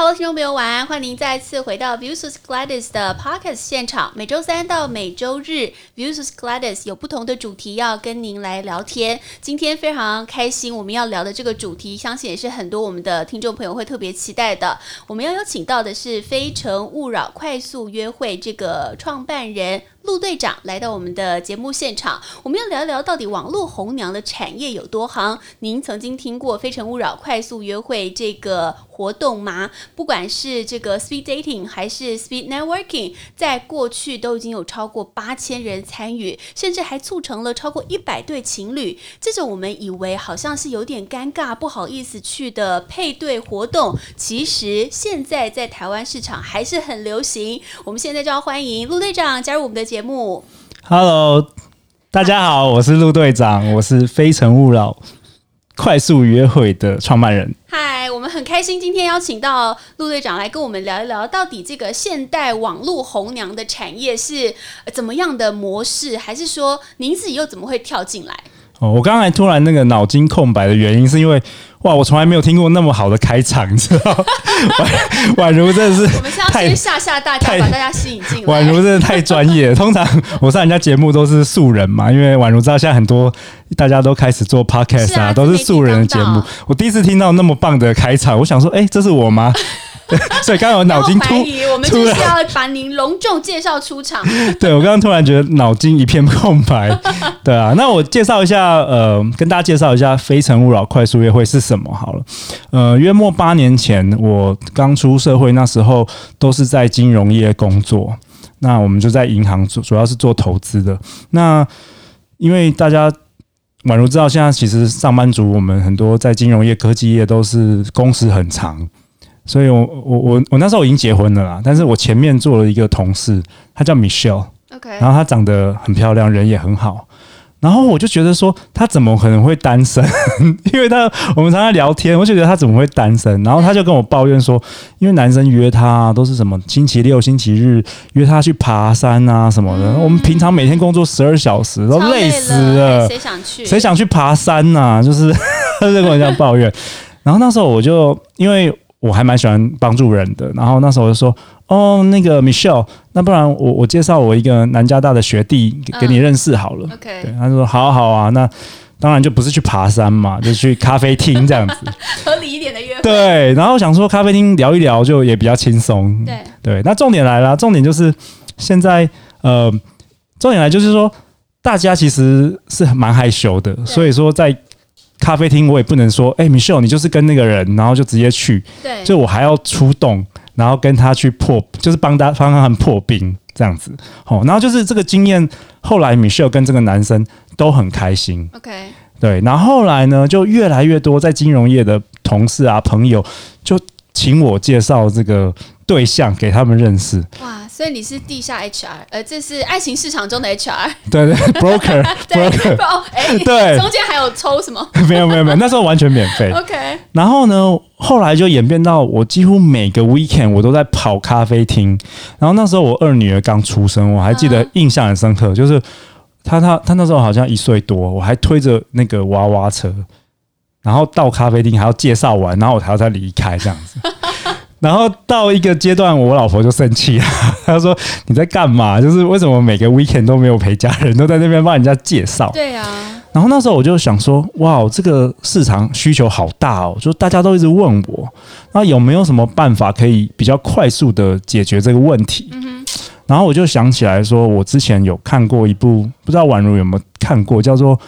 Hello，听众朋友，晚安！欢迎您再次回到 Views Gladys 的 Podcast 现场。每周三到每周日，Views Gladys 有不同的主题要跟您来聊天。今天非常开心，我们要聊的这个主题，相信也是很多我们的听众朋友会特别期待的。我们要邀请到的是《非诚勿扰》快速约会这个创办人。陆队长来到我们的节目现场，我们要聊一聊到底网络红娘的产业有多行？您曾经听过“非诚勿扰”快速约会这个活动吗？不管是这个 Speed Dating 还是 Speed Networking，在过去都已经有超过八千人参与，甚至还促成了超过一百对情侣。这种我们以为好像是有点尴尬、不好意思去的配对活动，其实现在在台湾市场还是很流行。我们现在就要欢迎陆队长加入我们的节目，Hello，大家好，我是陆队长，我是非诚勿扰快速约会的创办人。嗨，我们很开心今天邀请到陆队长来跟我们聊一聊，到底这个现代网络红娘的产业是怎么样的模式，还是说您自己又怎么会跳进来？哦，我刚才突然那个脑筋空白的原因，是因为哇，我从来没有听过那么好的开场，你知道吗？宛宛如真的是，我们是要先吓吓大家，把大家吸引进来。宛如真的太专业。通常我上人家节目都是素人嘛，因为宛如知道现在很多大家都开始做 podcast 啊，啊都是素人的节目。我第一次听到那么棒的开场，我想说，哎、欸，这是我吗？所以刚刚我脑筋突，我们就是要把您隆重介绍出场。对，我刚刚突然觉得脑筋一片空白。对啊，那我介绍一下，呃，跟大家介绍一下《非诚勿扰》快速约会是什么好了。呃，约莫八年前，我刚出社会，那时候都是在金融业工作。那我们就在银行主主要是做投资的。那因为大家宛如知道，现在其实上班族我们很多在金融业、科技业都是工时很长。所以我，我我我我那时候已经结婚了啦，但是我前面做了一个同事，她叫 Michelle，OK，然后她长得很漂亮，人也很好，然后我就觉得说，他怎么可能会单身？因为他我们常常聊天，我就觉得他怎么会单身？然后他就跟我抱怨说，因为男生约他都是什么星期六、星期日约他去爬山啊什么的，我们平常每天工作十二小时都累死了，谁想去？谁想去爬山呐？就是 他就跟我这样抱怨，然后那时候我就因为。我还蛮喜欢帮助人的，然后那时候我就说，哦，那个 Michelle，那不然我我介绍我一个南加大的学弟给，给你认识好了。Uh, OK，对，他说好好啊，那当然就不是去爬山嘛，就去咖啡厅这样子，合理一点的约会。对，然后想说咖啡厅聊一聊就也比较轻松。对对，那重点来了，重点就是现在呃，重点来就是说大家其实是蛮害羞的，所以说在。咖啡厅我也不能说，哎、欸，Michelle，你就是跟那个人，然后就直接去，对，所以我还要出动，然后跟他去破，就是帮他帮他们破冰这样子，好，然后就是这个经验，后来 Michelle 跟这个男生都很开心，OK，对，然后后来呢，就越来越多在金融业的同事啊朋友就请我介绍这个对象给他们认识，哇。所以你是地下 HR，呃，这是爱情市场中的 HR，对对，broker，broker，哎，对，中间还有抽什么？没有没有没有，那时候完全免费。OK，然后呢，后来就演变到我几乎每个 weekend 我都在跑咖啡厅。然后那时候我二女儿刚出生，我还记得印象很深刻，就是她她她那时候好像一岁多，我还推着那个娃娃车，然后到咖啡厅还要介绍完，然后我还要再离开这样子。然后到一个阶段，我老婆就生气了，她说：“你在干嘛？就是为什么每个 weekend 都没有陪家人，都在那边帮人家介绍？”对啊。然后那时候我就想说：“哇，这个市场需求好大哦！就大家都一直问我，那有没有什么办法可以比较快速的解决这个问题？”嗯哼。然后我就想起来说，我之前有看过一部，不知道宛如有没有看过，叫做《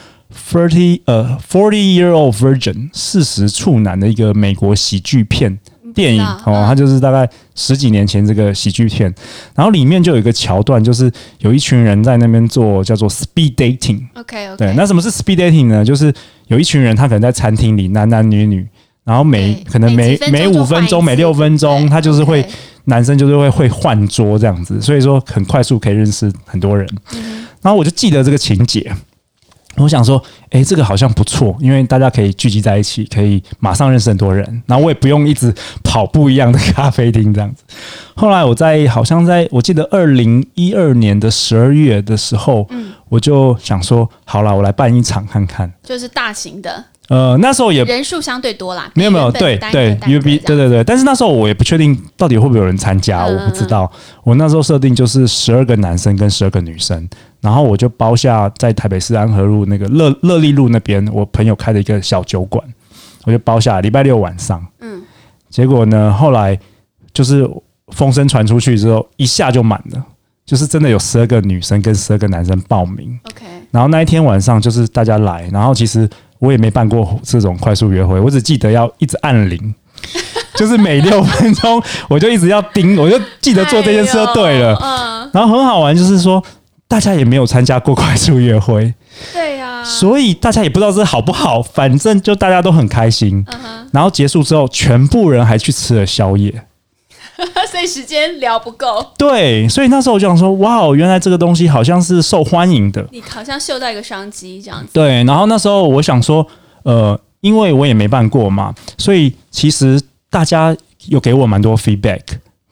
Thirty 呃 Forty Year Old Virgin》四十处男的一个美国喜剧片。电影哦，它就是大概十几年前这个喜剧片，然后里面就有一个桥段，就是有一群人在那边做叫做 speed dating。OK OK。对，那什么是 speed dating 呢？就是有一群人，他可能在餐厅里男男女女，然后每可能每每五分钟、每六分钟，他就是会男生就是会会换桌这样子，所以说很快速可以认识很多人。然后我就记得这个情节。我想说，哎、欸，这个好像不错，因为大家可以聚集在一起，可以马上认识很多人，然后我也不用一直跑不一样的咖啡厅这样子。后来我在好像在我记得二零一二年的十二月的时候，嗯，我就想说，好了，我来办一场看看，就是大型的。呃，那时候也人数相对多啦，没有没有，对对，因为比对对对，但是那时候我也不确定到底会不会有人参加，嗯、我不知道。我那时候设定就是十二个男生跟十二个女生，然后我就包下在台北市安和路那个乐乐利路那边，我朋友开的一个小酒馆，我就包下礼拜六晚上。嗯，结果呢，后来就是风声传出去之后，一下就满了。就是真的有十二个女生跟十二个男生报名，OK。然后那一天晚上就是大家来，然后其实我也没办过这种快速约会，我只记得要一直按铃，就是每六分钟我就一直要盯，我就记得做这件事就对了。嗯。然后很好玩，就是说大家也没有参加过快速约会，对呀。所以大家也不知道这好不好，反正就大家都很开心。然后结束之后，全部人还去吃了宵夜。所以时间聊不够，对，所以那时候我就想说，哇哦，原来这个东西好像是受欢迎的，你好像嗅到一个商机这样子。对，然后那时候我想说，呃，因为我也没办过嘛，所以其实大家有给我蛮多 feedback。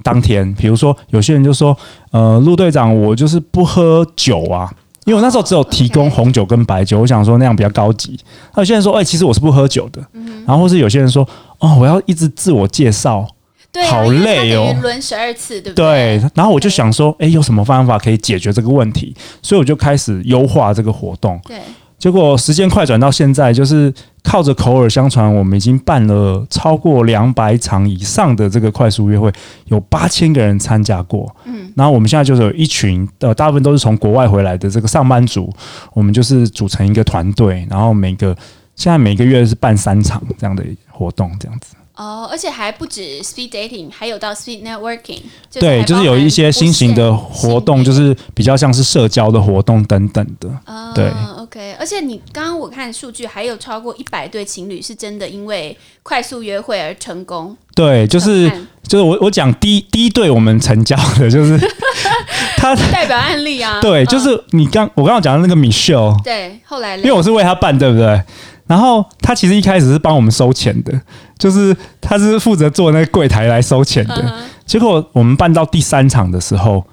当天，比如说有些人就说，呃，陆队长，我就是不喝酒啊，因为我那时候只有提供红酒跟白酒，我想说那样比较高级。那有些人说，哎，其实我是不喝酒的。然后或是有些人说，哦，我要一直自我介绍。对啊、好累哦，轮十二次，对不对？对，然后我就想说，哎，有什么方法可以解决这个问题？所以我就开始优化这个活动。对，结果时间快转到现在，就是靠着口耳相传，我们已经办了超过两百场以上的这个快速约会，有八千个人参加过。嗯，然后我们现在就是有一群呃，大部分都是从国外回来的这个上班族，我们就是组成一个团队，然后每个现在每个月是办三场这样的活动，这样子。哦，而且还不止 speed dating，还有到 speed networking。对，就是有一些新型的活动，就是比较像是社交的活动等等的。哦、对，OK。而且你刚刚我看数据，还有超过一百对情侣是真的因为快速约会而成功。对，就是就是我我讲第一第一对我们成交的，就是 他代表案例啊。对，就是你刚我刚刚讲的那个 Michelle。对，后来因为我是为他办，对不对？然后他其实一开始是帮我们收钱的，就是他是负责做那个柜台来收钱的。Uh. 结果我们办到第三场的时候，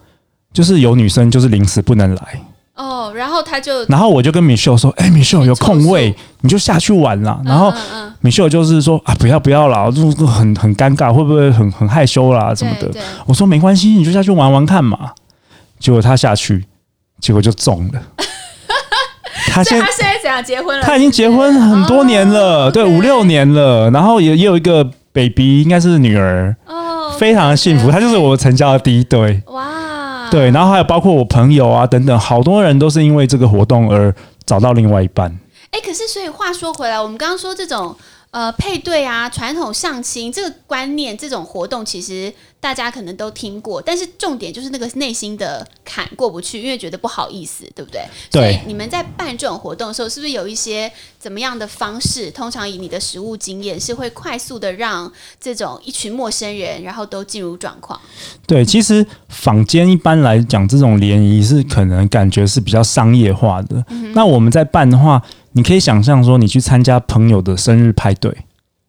就是有女生就是临时不能来哦，oh, 然后他就，然后我就跟 Michelle 说：“哎，Michelle 有空位，你就下去玩啦。”然后 Michelle 就是说：“啊，不要不要啦，就很很尴尬，会不会很很害羞啦什么的？”我说：“没关系，你就下去玩玩看嘛。”结果他下去，结果就中了。他现他现在怎样结婚了？他已经结婚很多年了，哦、对，五六年了，然后也也有一个 baby，应该是女儿，哦，非常的幸福。他就是我成交的第一对，哇，对，然后还有包括我朋友啊等等，好多人都是因为这个活动而找到另外一半。哎，可是所以话说回来，我们刚刚说这种。呃，配对啊，传统相亲这个观念，这种活动其实大家可能都听过，但是重点就是那个内心的坎过不去，因为觉得不好意思，对不对？对。所以你们在办这种活动的时候，是不是有一些怎么样的方式？通常以你的实物经验，是会快速的让这种一群陌生人，然后都进入状况？对，其实坊间一般来讲，这种联谊是可能感觉是比较商业化的。嗯、那我们在办的话。你可以想象说，你去参加朋友的生日派对，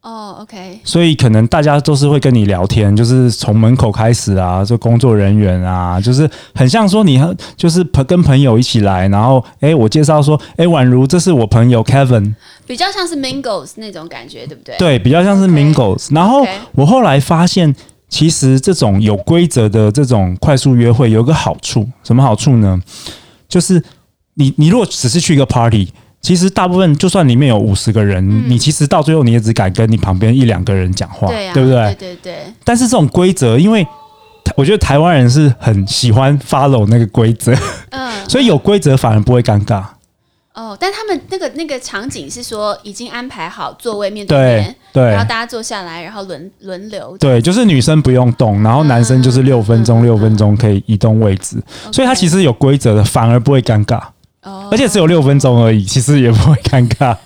哦，OK，所以可能大家都是会跟你聊天，就是从门口开始啊，就工作人员啊，就是很像说你就是朋跟朋友一起来，然后哎，我介绍说，哎，宛如这是我朋友 Kevin，比较像是 Mingles 那种感觉，对不对？对，比较像是 Mingles。然后我后来发现，其实这种有规则的这种快速约会有个好处，什么好处呢？就是你你如果只是去一个 party。其实大部分，就算里面有五十个人，嗯，你其实到最后你也只敢跟你旁边一两个人讲话，对啊，对不对？对对对。但是这种规则，因为我觉得台湾人是很喜欢 follow 那个规则，嗯，所以有规则反而不会尴尬。哦，但他们那个那个场景是说已经安排好座位面对面，对，对，然后大家坐下来，然后轮轮流。对，就是女生不用动，然后男生就是六分钟六分钟可以移动位置，嗯，所以他其实有规则的，反而不会尴尬。而且只有六分钟而已，其实也不会尴尬。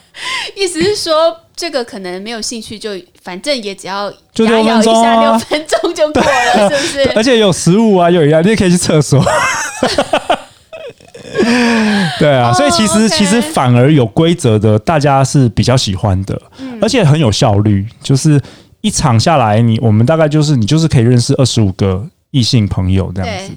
意思是说，这个可能没有兴趣，就反正也只要就六分钟啊，六分钟就过了，是不是？而且有食物啊，有饮料，你也可以去厕所。对啊，所以其实其实反而有规则的，大家是比较喜欢的，而且很有效率。就是一场下来，你我们大概就是你就是可以认识二十五个异性朋友这样子。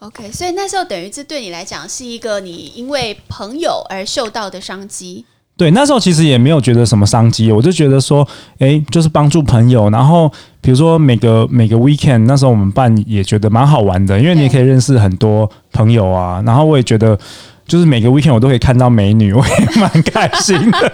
OK，所以那时候等于这对你来讲是一个你因为朋友而受到的商机。对，那时候其实也没有觉得什么商机，我就觉得说，哎，就是帮助朋友。然后比如说每个每个 weekend，那时候我们办也觉得蛮好玩的，因为你也可以认识很多朋友啊。然后我也觉得，就是每个 weekend 我都可以看到美女，我也蛮开心的。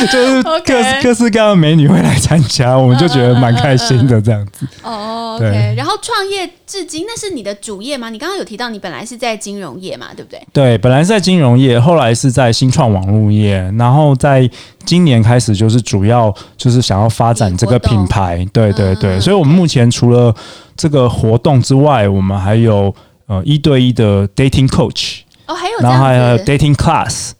就是各式、各式各样的美女会来参加，我们就觉得蛮开心的这样子。哦、oh,，OK。然后创业至今，那是你的主业吗？你刚刚有提到你本来是在金融业嘛，对不对？对，本来是在金融业，后来是在新创网络业，然后在今年开始就是主要就是想要发展这个品牌。对对对，嗯、所以我们目前除了这个活动之外，我们还有呃一对一的 dating coach，哦，还有，然后还有 dating class，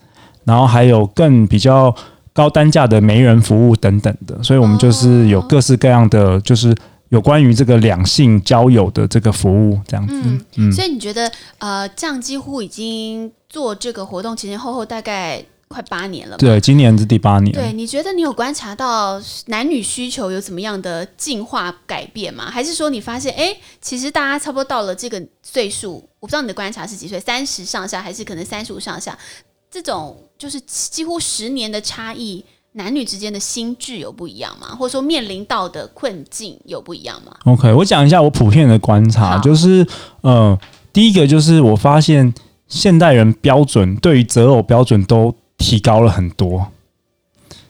然后还有更比较。高单价的媒人服务等等的，所以我们就是有各式各样的，就是有关于这个两性交友的这个服务这样子。嗯，嗯，所以你觉得呃，这样几乎已经做这个活动前前后后大概快八年了。对，今年是第八年。对，你觉得你有观察到男女需求有怎么样的进化改变吗？还是说你发现，哎，其实大家差不多到了这个岁数，我不知道你的观察是几岁，三十上下还是可能三十五上下？这种就是几乎十年的差异，男女之间的心智有不一样吗？或者说面临到的困境有不一样吗？OK，我讲一下我普遍的观察，就是呃，第一个就是我发现现代人标准对于择偶标准都提高了很多，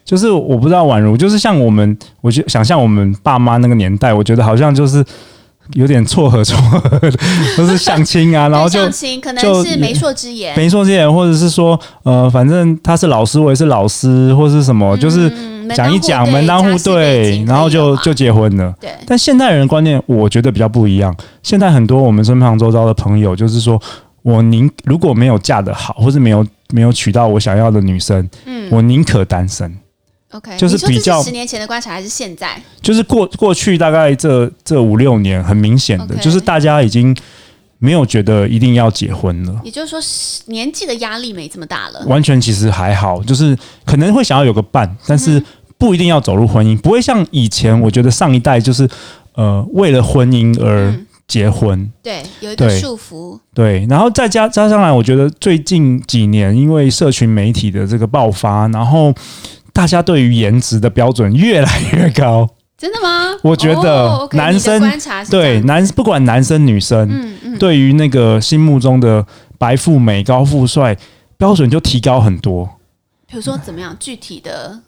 就是我不知道宛如，就是像我们，我就想象我们爸妈那个年代，我觉得好像就是。有点撮合撮合的，都是相亲啊，然后就相亲可能是媒妁之言，媒妁之言，或者是说，呃，反正他是老师，我也是老师，或是什么，嗯、就是讲一讲门当户对，然后就就结婚了。对，但现代人的观念，我觉得比较不一样。现在很多我们身旁周遭的朋友，就是说我宁如果没有嫁得好，或是没有没有娶到我想要的女生，嗯，我宁可单身。OK，就是比较十年前的观察还是现在？就是过过去大概这这五六年，很明显的，okay. 就是大家已经没有觉得一定要结婚了。也就是说，年纪的压力没这么大了。完全其实还好，就是可能会想要有个伴，但是不一定要走入婚姻，嗯、不会像以前。我觉得上一代就是呃为了婚姻而结婚，嗯、对，有一个束缚。对，然后再加加上来，我觉得最近几年因为社群媒体的这个爆发，然后。大家对于颜值的标准越来越高，真的吗？我觉得男生、oh, okay, 对男不管男生女生，嗯嗯，对于那个心目中的白富美、高富帅标准就提高很多。比如说怎么样？具体的，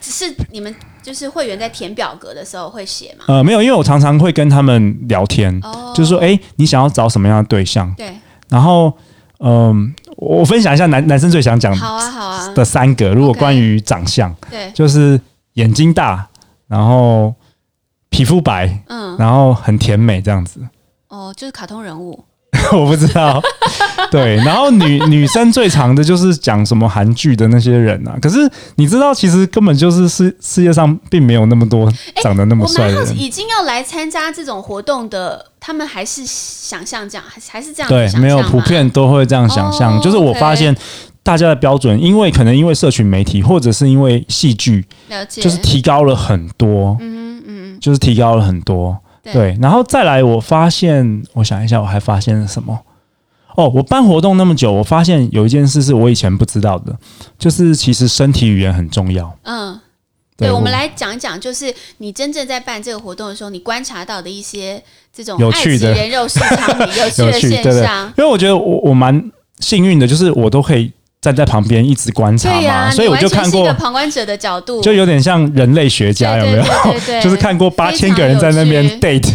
只是你们就是会员在填表格的时候会写吗？呃，没有，因为我常常会跟他们聊天，oh. 就是说，哎，你想要找什么样的对象？对，然后。嗯，我分享一下男男生最想讲好啊好啊的三个，如果关于长相，对，就是眼睛大，然后皮肤白，嗯，然后很甜美这样子。哦，就是卡通人物。我不知道，对，然后女女生最长的就是讲什么韩剧的那些人啊，可是你知道，其实根本就是世世界上并没有那么多长得那么帅的人。已经要来参加这种活动的，他们还是想象这样，还还是这样？对，没有普遍都会这样想象。Oh, 就是我发现大家的标准，因为可能因为社群媒体，或者是因为戏剧，就是提高了很多。嗯嗯，就是提高了很多。对，对，然后再来，我发现，我想一下，我还发现了什么？哦，我办活动那么久，我发现有一件事是我以前不知道的，就是其实身体语言很重要。嗯，对，对我们来讲一讲，就是你真正在办这个活动的时候，你观察到的一些这种有趣的人肉市场里 有趣的现象。对对，因为我觉得我我蛮幸运的，就是我都可以。站在旁边一直观察嘛、啊，所以我就看过一个旁观者的角度，就有点像人类学家，有没有？对对对对对 就是看过八千个人在那边 date，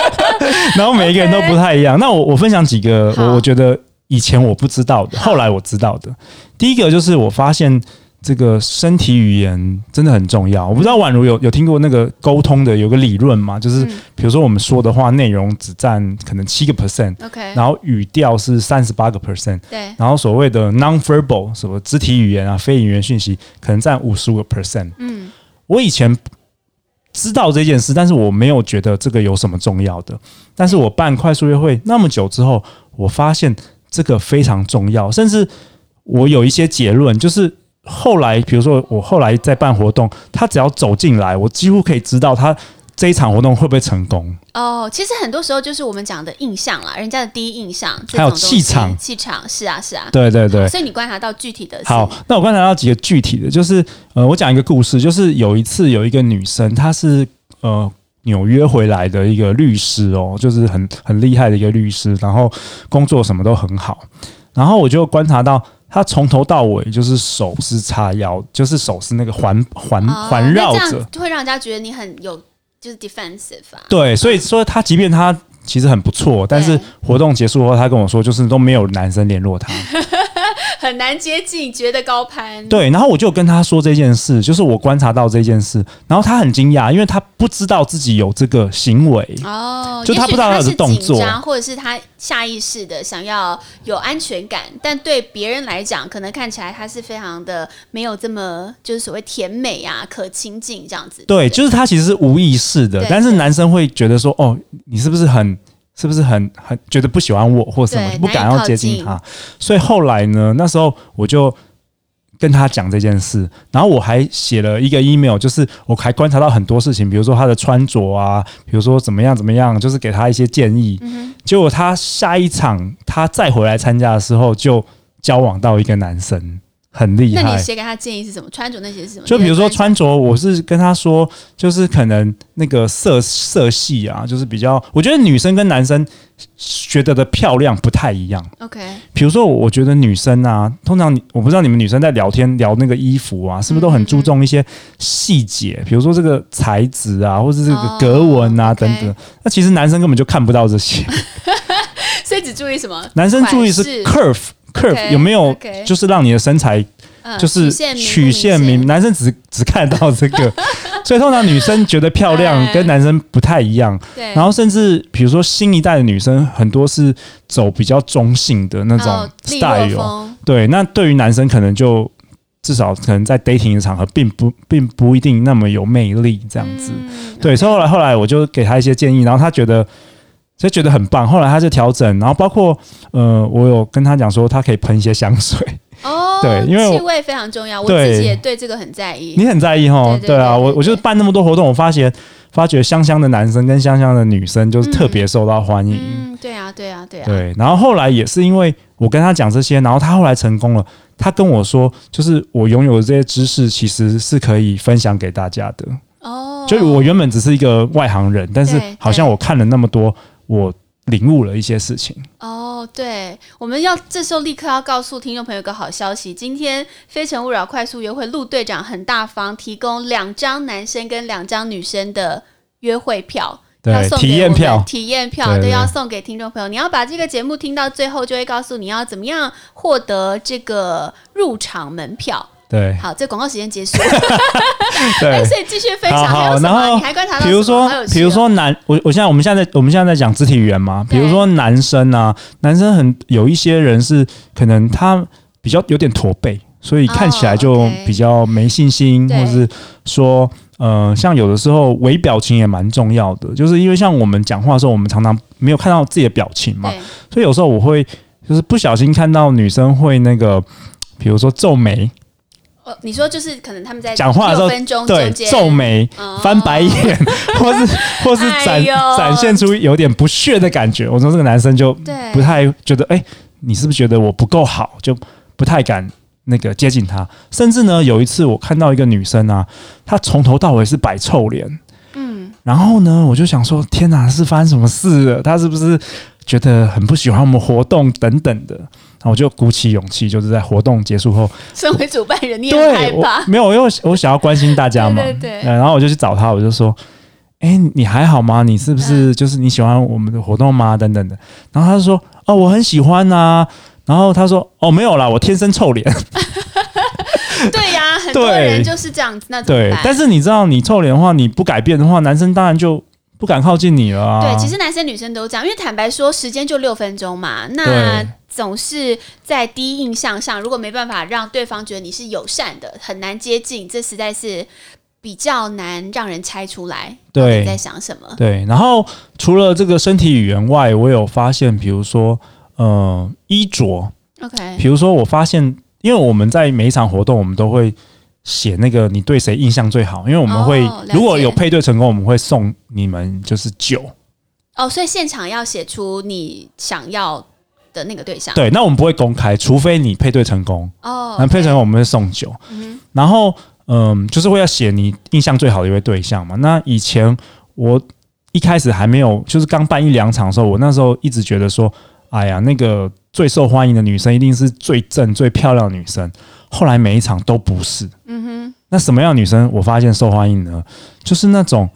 然后每一个人都不太一样。那我我分享几个我我觉得以前我不知道的，后来我知道的。第一个就是我发现。这个身体语言真的很重要。我不知道宛如有有听过那个沟通的有个理论吗？就是比如说我们说的话内容只占可能七个 percent，OK，然后语调是三十八个 percent，对，然后所谓的 non-verbal 什么肢体语言啊、非语言讯息可能占五十五个 percent。嗯，我以前知道这件事，但是我没有觉得这个有什么重要的。但是我办快速约会那么久之后，我发现这个非常重要，甚至我有一些结论，就是。后来，比如说我后来在办活动，他只要走进来，我几乎可以知道他这一场活动会不会成功？哦，其实很多时候就是我们讲的印象啦，人家的第一印象，还有气场，气场是啊是啊，对对对。所以你观察到具体的。好，那我观察到几个具体的，就是呃，我讲一个故事，就是有一次有一个女生，她是呃纽约回来的一个律师哦，就是很很厉害的一个律师，然后工作什么都很好，然后我就观察到她从头到尾就是手是叉腰，就是手是那个环环环绕着，会让人家觉得你很有。就是 defensive 啊，对，所以说他即便他其实很不错，但是活动结束后，他跟我说，就是都没有男生联络他。很难接近，觉得高攀。对，然后我就跟他说这件事，就是我观察到这件事，然后他很惊讶，因为他不知道自己有这个行为哦，就他不知道他的动作，或者是他下意识的想要有安全感，但对别人来讲，可能看起来他是非常的没有这么就是所谓甜美啊，可亲近这样子。对，对就是他其实是无意识的，但是男生会觉得说，哦，你是不是很？是不是很很觉得不喜欢我或什么，不敢要接近他？所以后来呢，那时候我就跟他讲这件事，然后我还写了一个 email，就是我还观察到很多事情，比如说他的穿着啊，比如说怎么样怎么样，就是给他一些建议。结果他下一场他再回来参加的时候，就交往到一个男生。很厉害。那你写给他建议是什么？穿着那些是什么？就比如说穿着，我是跟他说，就是可能那个色色系啊，就是比较，我觉得女生跟男生觉得的漂亮不太一样。OK，比如说，我觉得女生啊，通常我不知道你们女生在聊天聊那个衣服啊，是不是都很注重一些细节？嗯嗯，比如说这个材质啊，或者这个格纹啊、哦、等等。那其实男生根本就看不到这些，所以只注意什么？男生注意是 curve。Curve 有没有就是让你的身材就是曲线明？嗯、男生只只看到这个，所以通常女生觉得漂亮跟男生不太一样。对，然后甚至比如说新一代的女生很多是走比较中性的那种 style，、哦、对，那对于男生可能就至少可能在 dating 的场合并不并不一定那么有魅力这样子。嗯、对，所以后来后来我就给他一些建议，然后他觉得。就觉得很棒，后来他就调整，然后包括呃，我有跟他讲说，他可以喷一些香水哦，对，因为气味非常重要，我自己也对这个很在意。你很在意哈？对啊，我我就是办那么多活动，我发现发觉香香的男生跟香香的女生就是特别受到欢迎。嗯，对啊，对啊，对啊。对，然后后来也是因为我跟他讲这些，然后他后来成功了，他跟我说，就是我拥有的这些知识其实是可以分享给大家的哦。就我原本只是一个外行人，但是好像我看了那么多。我领悟了一些事情哦，对，我们要这时候立刻要告诉听众朋友一个好消息，今天《非诚勿扰》快速约会陆队长很大方，提供两张男生跟两张女生的约会票，对，要送给体验票，体验票都要送给听众朋友。你要把这个节目听到最后，就会告诉你要怎么样获得这个入场门票。对，好，这广告时间结束。对，所以继续分享。好，然后你还观察到，比如说，比如说男，我我现在我们现在我们现在在讲肢体语言嘛。比如说男生啊，男生很有一些人是可能他比较有点驼背，所以看起来就比较没信心，或者是说，呃，像有的时候微表情也蛮重要的，就是因为像我们讲话的时候，我们常常没有看到自己的表情嘛，所以有时候我会就是不小心看到女生会那个，比如说皱眉。哦，你说就是可能他们在讲话的时候，对，皱眉、哦、翻白眼，或是或是展、哎、展现出有点不屑的感觉。我说这个男生就不太觉得，哎、欸，你是不是觉得我不够好，就不太敢那个接近他。甚至呢，有一次我看到一个女生啊，她从头到尾是摆臭脸，嗯，然后呢，我就想说，天哪，是发生什么事了？她是不是觉得很不喜欢我们活动等等的？然后我就鼓起勇气，就是在活动结束后，身为主办人，你也害怕？没有，因为我想要关心大家嘛。对。然后我就去找他，我就说：“哎，你还好吗？你是不是就是你喜欢我们的活动吗？等等的。”然后他就说：“哦，我很喜欢呐。”然后他说：“哦，没有啦，我天生臭脸。”对呀，很多人就是这样子。那对，但是你知道，你臭脸的话，你不改变的话，男生当然就。不敢靠近你了啊！对，其实男生女生都这样，因为坦白说，时间就六分钟嘛。那总是在第一印象上，如果没办法让对方觉得你是友善的，很难接近，这实在是比较难让人猜出来。对，你在想什么？对。然后除了这个身体语言外，我有发现，比如说，呃，衣着。OK。比如说，我发现，因为我们在每一场活动，我们都会写那个你对谁印象最好，因为我们会、哦、如果有配对成功，我们会送你们就是酒。哦，所以现场要写出你想要的那个对象。对，那我们不会公开，除非你配对成功。哦，那配成功我们会送酒。嗯，然后嗯，就是会要写你印象最好的一位对象嘛。那以前我一开始还没有，就是刚办一两场的时候，我那时候一直觉得说，哎呀，那个最受欢迎的女生一定是最正、最漂亮的女生。后来每一场都不是。嗯哼。那什么样的女生我发现受欢迎呢？就是那种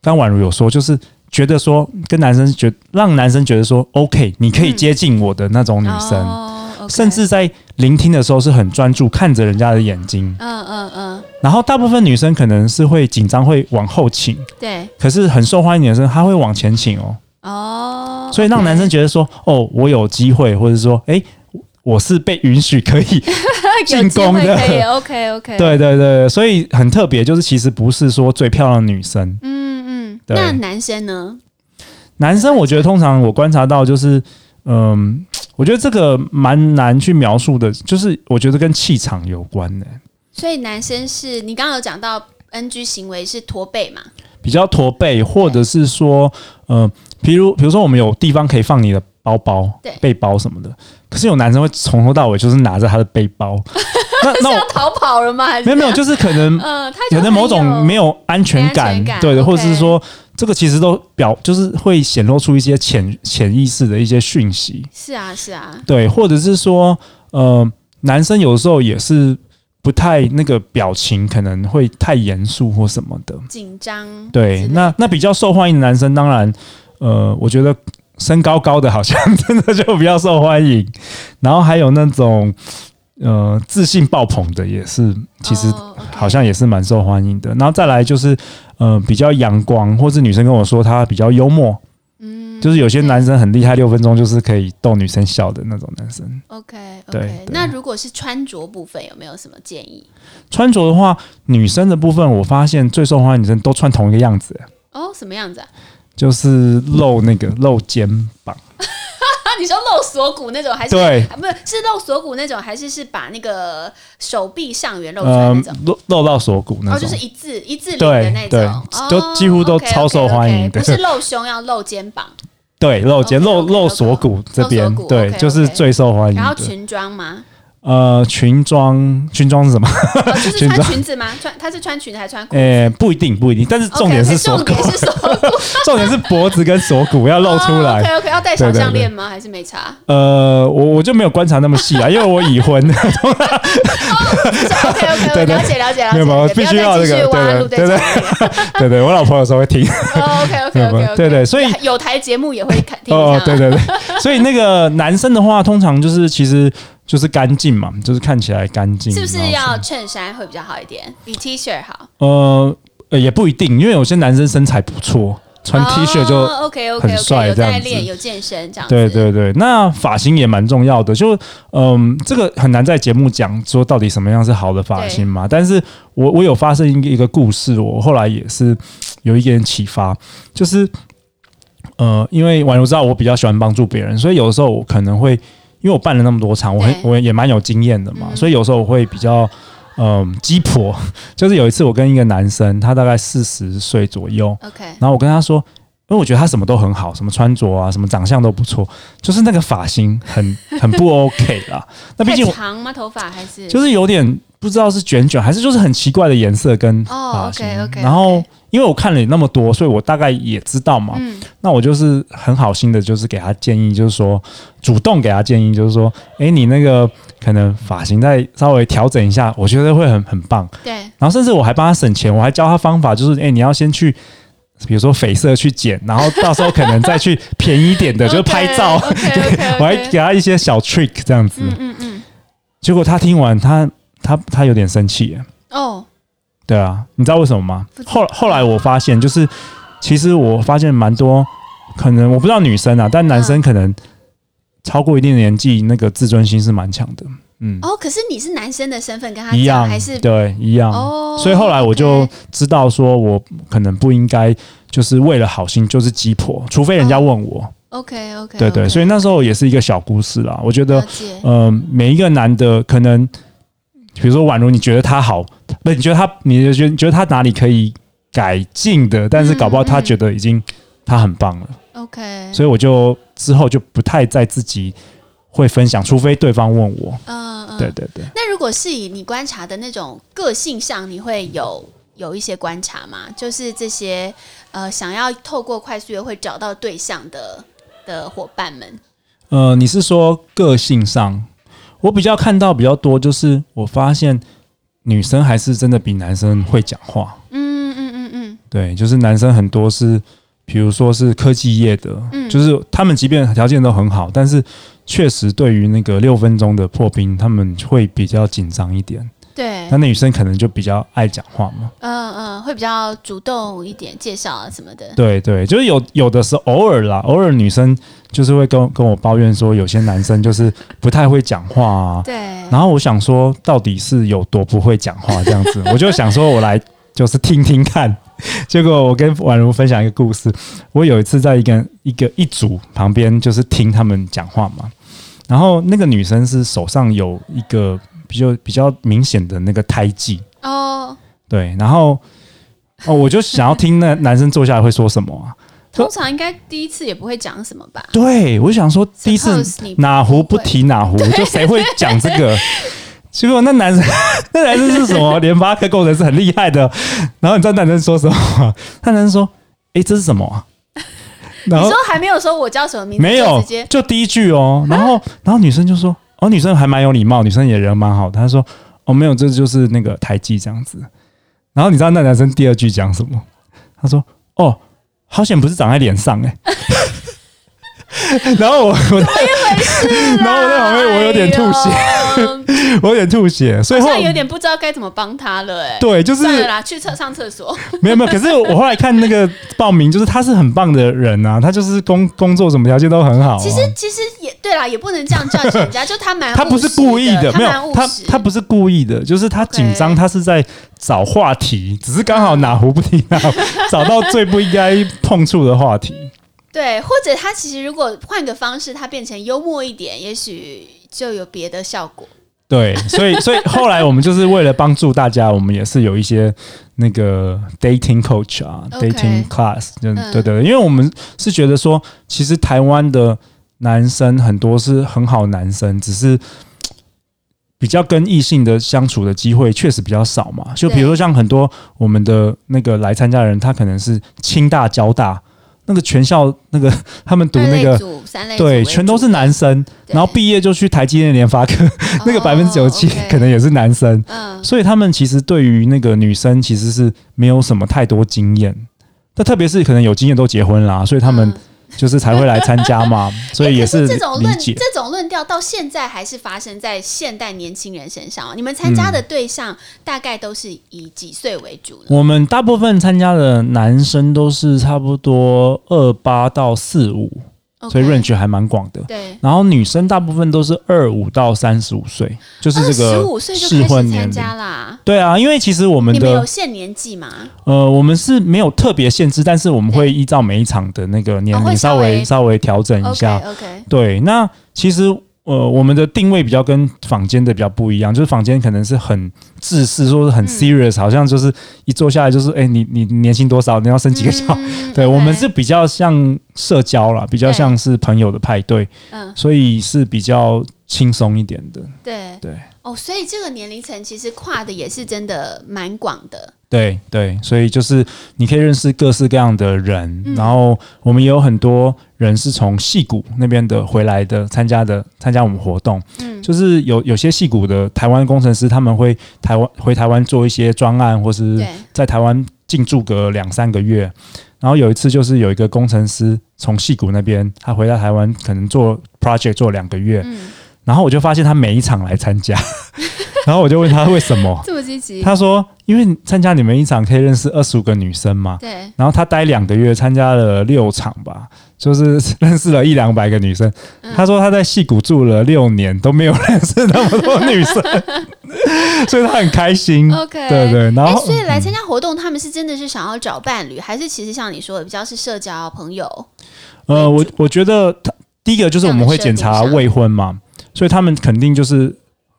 刚婉如有说，就是。觉得说跟男生觉让男生觉得说 OK，你可以接近我的那种女生，嗯哦 okay、甚至在聆听的时候是很专注看着人家的眼睛。嗯嗯嗯。然后大部分女生可能是会紧张，会往后倾。对。可是很受欢迎的女生，她会往前倾哦。哦。所以让男生觉得说，哦，我有机会，或者说，哎，我是被允许可以 进攻的。可以 OK OK。对对对，所以很特别，就是其实不是说最漂亮的女生。嗯。那男生呢？男生，我觉得通常我观察到就是，嗯，我觉得这个蛮难去描述的，就是我觉得跟气场有关的。所以男生是你刚刚有讲到 NG 行为是驼背嘛？比较驼背，或者是说，嗯，比如比如说我们有地方可以放你的包包、对，背包什么的，可是有男生会从头到尾就是拿着他的背包。那那我逃跑了吗？还是没有没有，就是可能呃，他有的某种没有安全感，对的，或者是说这个其实都表就是会显露出一些潜潜意识的一些讯息。是啊是啊，对，或者是说呃，男生有时候也是不太那个表情可能会太严肃或什么的紧张。对，那那比较受欢迎的男生，当然呃，我觉得身高高的好像 真的就比较受欢迎，然后还有那种。呃，自信爆棚的也是，其实好像也是蛮受欢迎的。然后再来就是，呃，比较阳光，或是女生跟我说她比较幽默，嗯，就是有些男生很厉害，六分钟就是可以逗女生笑的那种男生。OK，对。那如果是穿着部分，有没有什么建议？穿着的话，女生的部分，我发现最受欢迎女生都穿同一个样子。哦，什么样子啊？就是露那个露肩膀。你说露锁骨那种还是对？不是是露锁骨那种，还是是把那个手臂上缘露出来那种？露露到锁骨那种，就是一字一字领的那种，都几乎都超受欢迎。不是露胸，要露肩膀。对，露肩露露锁骨这边，对，就是最受欢迎。然后裙装吗？呃，裙装，裙装是什么？哦、就是穿裙子吗？穿，他是穿裙子还是穿裤子？诶、欸，不一定，不一定。但是重点是锁骨，重点是锁骨，重点是脖子跟锁骨要露出来。哦、OK OK，要戴小项链吗？还是没差？呃，我我就没有观察那么细啊，因为我已婚。哦、OK OK，对对了解了解了解。没有，必须要这个，对对对对 对，我老婆有时候会听。哦、OK OK OK，, okay 对对，所以有台节目也会看听。哦，对对对，所以那个男生的话，通常就是其实。就是干净嘛，就是看起来干净。是不是要衬衫会比较好一点，比 T 恤好？呃，也不一定，因为有些男生身材不错，穿 T 恤就 OK OK 很帅，这样子。有健身这样子。对对对，那发型也蛮重要的，就嗯、呃，这个很难在节目讲说到底什么样是好的发型嘛。但是我我有发生一个一个故事，我后来也是有一点启发，就是呃，因为宛如知道我比较喜欢帮助别人，所以有的时候我可能会。因为我办了那么多场，我很我也蛮有经验的嘛，所以有时候我会比较嗯鸡婆。就是有一次我跟一个男生，他大概四十岁左右，OK，然后我跟他说，因为我觉得他什么都很好，什么穿着啊，什么长相都不错，就是那个发型很 很不 OK 啦。那毕竟长吗？头发还是就是有点不知道是卷卷还是就是很奇怪的颜色跟发型。Oh, 然后。因为我看了你那么多，所以我大概也知道嘛。嗯，那我就是很好心的，就是给他建议，就是说主动给他建议，就是说，哎，你那个可能发型再稍微调整一下，我觉得会很很棒。对。然后甚至我还帮他省钱，我还教他方法，就是哎，你要先去，比如说绯色去剪，然后到时候可能再去便宜一点的，就是拍照。我还给他一些小 trick 这样子。嗯嗯嗯。结果他听完，他他他有点生气耶。哦。对啊，你知道为什么吗？后后来我发现，就是其实我发现蛮多，可能我不知道女生啊，但男生可能超过一定年纪，那个自尊心是蛮强的。嗯，哦，可是你是男生的身份跟他一样，还是对一样？哦，所以后来我就知道，说我可能不应该就是为了好心就是鸡婆，除非人家问我。OK OK，对对，所以那时候也是一个小故事啦。我觉得，嗯，每一个男的可能。比如说宛如你觉得他好，不，你觉得他，你觉得你觉得他哪里可以改进的，但是搞不好他觉得已经他很棒了。OK，嗯，所以我就之后就不太在自己会分享，除非对方问我。嗯嗯，对对对。那如果是以你观察的那种个性上，你会有有一些观察吗？就是这些呃，想要透过快速约会找到对象的的伙伴们。呃，你是说个性上？我比较看到比较多，就是我发现女生还是真的比男生会讲话。嗯嗯嗯嗯，对，就是男生很多是，比如说是科技业的，嗯，就是他们即便条件都很好，但是确实对于那个六分钟的破冰，他们会比较紧张一点。对，那那女生可能就比较爱讲话嘛。嗯嗯，会比较主动一点，介绍啊什么的。对对，就是有有的时候偶尔啦，偶尔女生就是会跟跟我抱怨说，有些男生就是不太会讲话啊。对。然后我想说，到底是有多不会讲话这样子？我就想说，我来就是听听看。结果我跟宛如分享一个故事，我有一次在一个一个一组旁边，就是听他们讲话嘛。然后那个女生是手上有一个。比较比较明显的那个胎记哦，对，然后哦，我就想要听那男生坐下来会说什么啊？通常应该第一次也不会讲什么吧？对，我想说第一次哪壶不提哪壶，就谁会讲这个？结果那男生 那男生是什么？联发科工程师很厉害的。然后你知道男生说什么？那男生说：“哎，这是什么啊？”然后还没有说我叫什么名字，没有，就第一句哦。然后然后女生就说。哦，女生还蛮有礼貌，女生也人蛮好的。她说：“哦，没有，这就是那个台记这样子。”然后你知道那男生第二句讲什么？他说：“哦，好险不是长在脸上哎。”然后我我？然后我在旁边我有点吐血，哎、我有点吐血，所以后来有点不知道该怎么帮他了哎。对，就是算了啦，去厕上厕所。没有没有，可是我后来看那个报名，就是他是很棒的人啊，他就是工工作什么条件都很好、啊。其实其实也对啦，也不能这样叫人家，就他蛮他不是故意的，没有他他不是故意的，就是他紧张，他是在找话题，只是刚好哪壶不提哪壶，找到最不应该碰触的话题。对，或者他其实如果换个方式，他变成幽默一点，也许就有别的效果。对，所以所以后来我们就是为了帮助大家，我们也是有一些那个 dating coach 啊 Okay，dating class，就对对对，因为我们是觉得说，其实台湾的男生很多是很好男生，只是比较跟异性的相处的机会确实比较少嘛。就比如说像很多我们的那个来参加的人，他可能是清大、交大。那个全校那个 他们读那个对，全都是男生，然后毕业就去台积电、联发科，那个百分之九十七可能也是男生，所以他们其实对于那个女生其实是没有什么太多经验，但特别是可能有经验都结婚啦，所以他们。就是才会来参加嘛，所以也是，是这种论这种论调到现在还是发生在现代年轻人身上。你们参加的对象大概都是以几岁为主呢？我们大部分参加的男生都是差不多二八到四五。所以 range 还蛮广的，对。然后女生大部分都是二五到三十五岁，就是这个适婚年龄。对啊，因为其实我们的有限年纪吗？呃，我们是没有特别限制，但是我们会依照每一场的那个年龄稍微稍微调整一下。OK. 对，那其实。呃，我们的定位比较跟坊间的比较不一样，就是坊间可能是很自私，说是很 serious，、嗯、好像就是一坐下来就是，哎、欸，你你年薪多少？你要生几个小 对我们是比较像社交啦，比较像是朋友的派对，嗯，所以是比较轻松一点的。对对。对哦，所以这个年龄层其实跨的也是真的蛮广的。对对，所以就是你可以认识各式各样的人，嗯、然后我们也有很多人是从戏谷那边的回来的，参加的参加我们活动。嗯，就是有有些戏谷的台湾工程师，他们会台湾回台湾做一些专案，或是在台湾进驻个两三个月。然后有一次就是有一个工程师从戏谷那边，他回到台湾，可能做 project 做两个月。嗯然后我就发现他每一场来参加，然后我就问他为什么这么积极？他说：“因为参加你们一场可以认识二十五个女生嘛。”对。然后他待两个月，参加了六场吧，就是 认识了一两百个女生。嗯、他说他在戏谷住了六年都没有认识那么多女生，所以他很开心。OK，对对。然后所以来参加活动，他们是真的是想要找伴侣，还是其实像你说的比较是社交朋友？呃，我我觉得他第一个就是我们会检查未婚嘛。所以他们肯定就是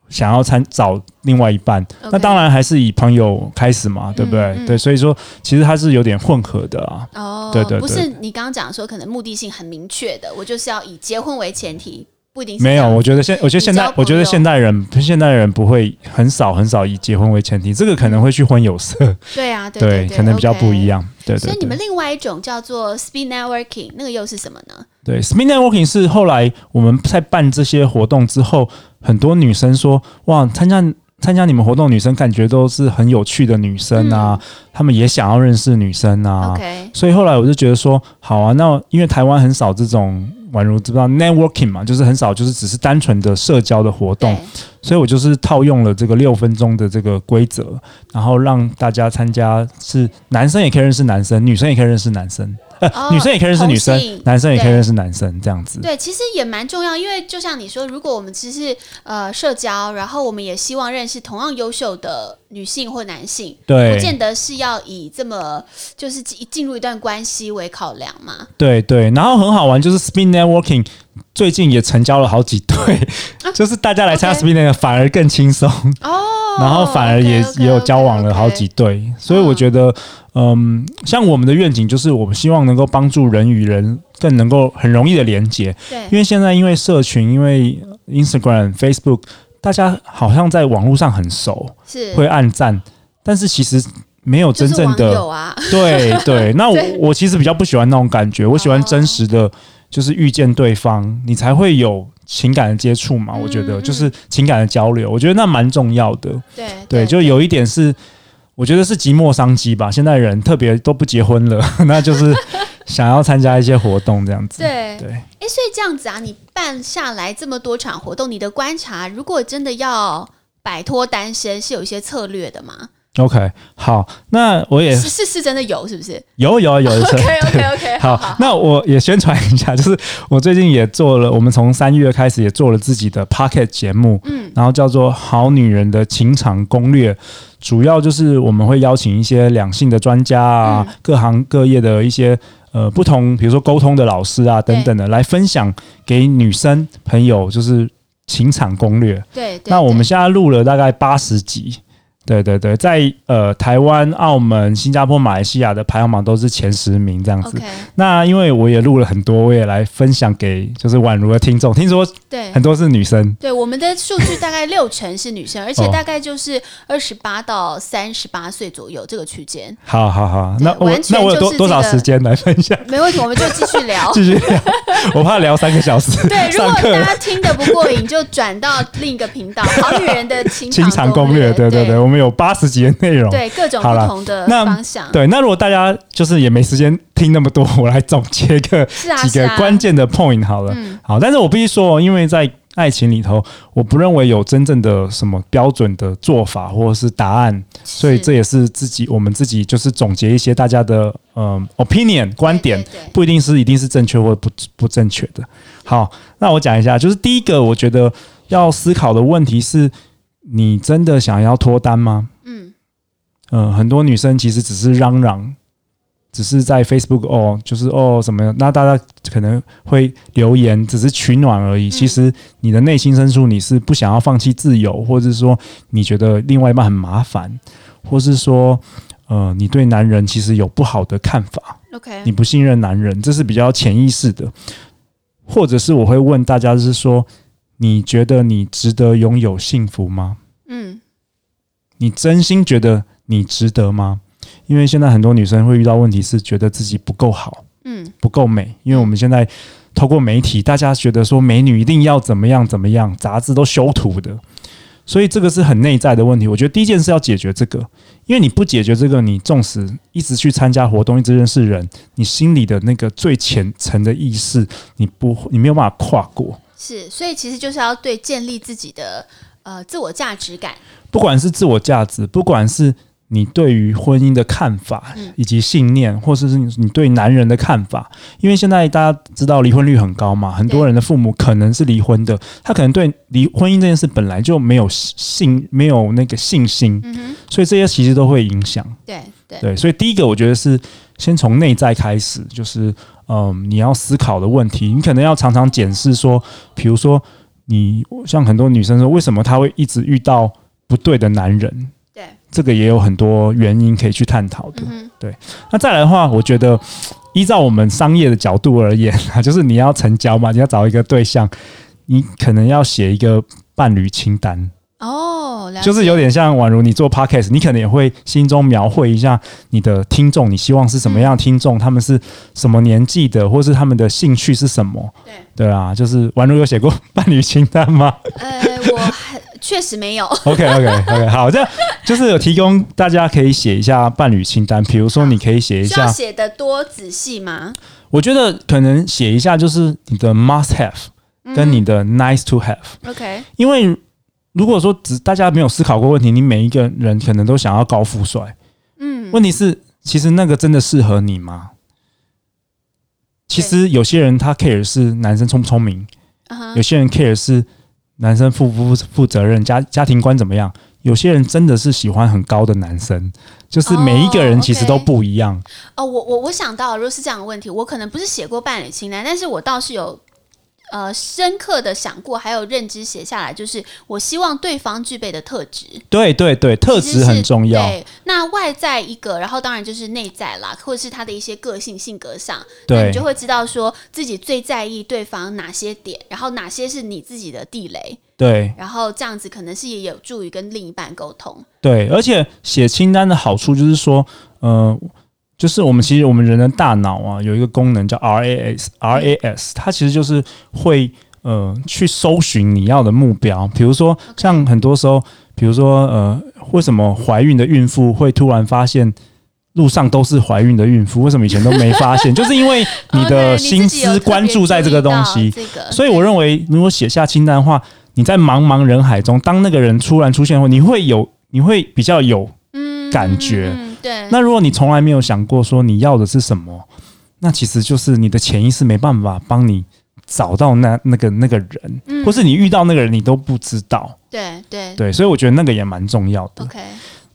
想要参找另外一半那当然还是以朋友开始嘛，对不对？嗯嗯、对，所以说其实它是有点混合的啊。哦，对，对对，不是你刚刚讲说可能目的性很明确的，我就是要以结婚为前提。不一定没有，我觉得现我觉得现在我觉得现代人现代人不会很少很少以结婚为前提，这个可能会去婚有色。对啊，对，对，对，对，可能比较不一样。Okay 对，对，对，所以你们另外一种叫做 speed networking，那个又是什么呢？对，speed networking 是后来我们在办这些活动之后，很多女生说哇，参加参加你们活动，女生感觉都是很有趣的女生啊，她、嗯、们也想要认识女生啊。OK，所以后来我就觉得说，好啊，那因为台湾很少这种。宛如知不知道 networking 嘛，就是很少，就是只是单纯的社交的活动，所以我就是套用了这个六分钟的这个规则，然后让大家参加，是男生也可以认识男生，女生也可以认识男生。呃，哦、女生也可以认识女生，男生也可以认识男生，这样子。对，其实也蛮重要，因为就像你说，如果我们只是呃社交，然后我们也希望认识同样优秀的女性或男性，对，不见得是要以这么就是进入一段关系为考量嘛。对对，然后很好玩，就是 Speed Networking 最近也成交了好几对，啊、就是大家来参加 Speed 反而更轻松哦，然后反而也.也有交往了好几对，所以我觉得。嗯，像我们的愿景就是，我们希望能够帮助人与人更能够很容易的连接。对，因为现在因为社群，因为 Instagram、Facebook，大家好像在网络上很熟，是会暗赞，但是其实没有真正的。对对，那我我其实比较不喜欢那种感觉，我喜欢真实的，就是遇见对方，你才会有情感的接触嘛。嗯、我觉得就是情感的交流，我觉得那蛮重要的。对对，就有一点是。我觉得是寂寞商机吧，现在人特别都不结婚了，那就是想要参加一些活动这样子。对对，哎对，所以这样子啊，你办下来这么多场活动，你的观察，如果真的要摆脱单身，是有一些策略的吗？OK，好，那我也是是是真的有，是不是？有有有。OK OK OK，好，那我也宣传一下，就是我最近也做了，我们从三月开始也做了自己的 Podcast 节目，嗯，然后叫做《好女人的情场攻略》，主要就是我们会邀请一些两性的专家啊，嗯、各行各业的一些呃不同，比如说沟通的老师啊等等的，来分享给女生朋友，就是情场攻略。对，对，对，那我们现在录了大概八十集。对对对，在呃台湾、澳门、新加坡、马来西亚的排行榜都是前十名这样子。那因为我也录了很多，我也来分享给就是宛如的听众。听说对很多是女生。对，我们的数据大概六成是女生，而且大概就是二十八到三十八岁左右这个区间。好好好，那我那我有多多少时间来分享？没问题，我们就继续聊。继续聊，我怕聊三个小时。对，如果大家听得不过瘾，就转到另一个频道《好女人的情场攻略》。对对对，我们。有八十集的内容，对各种不同的方向。对，那如果大家就是也没时间听那么多，我来总结个几个关键的 point 好了。嗯、好，但是我必须说，因为在爱情里头，我不认为有真正的什么标准的做法或者是答案，所以这也是自己我们自己就是总结一些大家的嗯、呃、opinion 观点，对对对，不一定是一定是正确或不不正确的。好，那我讲一下，就是第一个，我觉得要思考的问题是。你真的想要脱单吗？嗯，呃，很多女生其实只是嚷嚷，只是在 Facebook 哦，就是哦什么，那大家可能会留言，只是取暖而已。嗯、其实你的内心深处，你是不想要放弃自由，或者是说你觉得另外一半很麻烦，或是说呃，你对男人其实有不好的看法。OK，你不信任男人，这是比较潜意识的，或者是我会问大家，就是说。你觉得你值得拥有幸福吗？嗯，你真心觉得你值得吗？因为现在很多女生会遇到问题是觉得自己不够好，嗯，不够美。因为我们现在透过媒体，大家觉得说美女一定要怎么样怎么样，杂志都修图的，所以这个是很内在的问题。我觉得第一件事要解决这个，因为你不解决这个，你纵使一直去参加活动，一直认识人，你心里的那个最浅层的意识，你不，你没有办法跨过。是，所以其实就是要对建立自己的呃自我价值感，不管是自我价值，不管是你对于婚姻的看法以及信念，嗯、或者是你对男人的看法，因为现在大家知道离婚率很高嘛，很多人的父母可能是离婚的，他可能对离婚姻这件事本来就没有信，没有那个信心，所以这些其实都会影响。对对。对，所以第一个我觉得是先从内在开始，就是。嗯，你要思考的问题，你可能要常常检视说，比如说你像很多女生说，为什么她会一直遇到不对的男人？对，这个也有很多原因可以去探讨的。嗯、对，那再来的话，我觉得依照我们商业的角度而言啊，就是你要成交嘛，你要找一个对象，你可能要写一个伴侣清单。哦，就是有点像宛如你做 podcast，你可能也会心中描绘一下你的听众，你希望是什么样的听众，嗯，他们是什么年纪的，或是他们的兴趣是什么？对对啊，就是宛如有写过伴侣清单吗？呃，我确实没有。OK OK OK，好，这样就是有提供大家可以写一下伴侣清单，比如说你可以写一下，写的多仔细吗？我觉得可能写一下就是你的 must have 跟你的 nice to have，嗯。OK，因为。如果说只大家没有思考过问题，你每一个人可能都想要高富帅，嗯，问题是其实那个真的适合你吗？其实有些人他 care 是男生聪不聪明，有些人 care 是男生负不负责任，家家庭观怎么样？有些人真的是喜欢很高的男生，就是每一个人其实都不一样。哦，我我我想到，如果是这样的问题，我可能不是写过伴侣清单，但是我倒是有。呃，深刻的想过，还有认知写下来，就是我希望对方具备的特质。对对对，特质很重要。对，那外在一个，然后当然就是内在啦，或者是他的一些个性性格上，对，那你就会知道说自己最在意对方哪些点，然后哪些是你自己的地雷。对，然后这样子可能是也有助于跟另一半沟通。对，而且写清单的好处就是说，呃。就是我们其实我们人的大脑啊，有一个功能叫 RAS，RAS，它其实就是会呃去搜寻你要的目标。比如说像很多时候，比如说呃，为什么怀孕的孕妇会突然发现路上都是怀孕的孕妇？为什么以前都没发现？就是因为你的 心思关注在这个东西。所以我认为，如果写下清单的话，你在茫茫人海中，当那个人突然出现后，你会有，你会比较有感觉。对，那如果你从来没有想过说你要的是什么，那其实就是你的潜意识没办法帮你找到那那个那个人，嗯，或是你遇到那个人你都不知道。对对对，所以我觉得那个也蛮重要的。OK，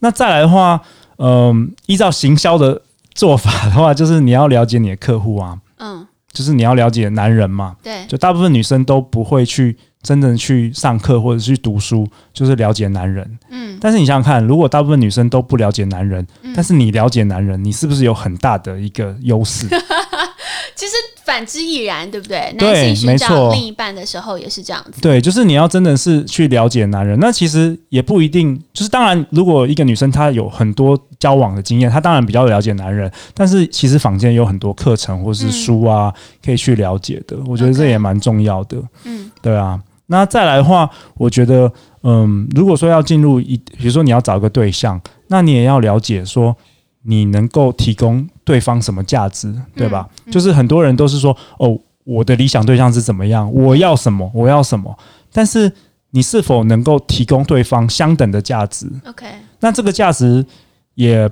那再来的话，嗯，呃，依照行销的做法的话，就是你要了解你的客户啊，嗯，就是你要了解男人嘛。对，就大部分女生都不会去。真正去上课或者去读书，就是了解男人。嗯，但是你想想看，如果大部分女生都不了解男人，嗯，但是你了解男人，你是不是有很大的一个优势？其实反之亦然，对不对？对，男性寻找另一半的时候也是这样子。对，就是你要真的是去了解男人，那其实也不一定。就是当然，如果一个女生她有很多交往的经验，她当然比较了解男人。但是其实坊间有很多课程或是书啊，嗯，可以去了解的。我觉得这也蛮重要的。嗯，对啊。那再来的话，我觉得，嗯，如果说要进入一，比如说你要找一个对象，那你也要了解说，你能够提供对方什么价值，对吧？嗯嗯、就是很多人都是说，哦，我的理想对象是怎么样，我要什么，我要什么，但是你是否能够提供对方相等的价值？OK，那这个价值，也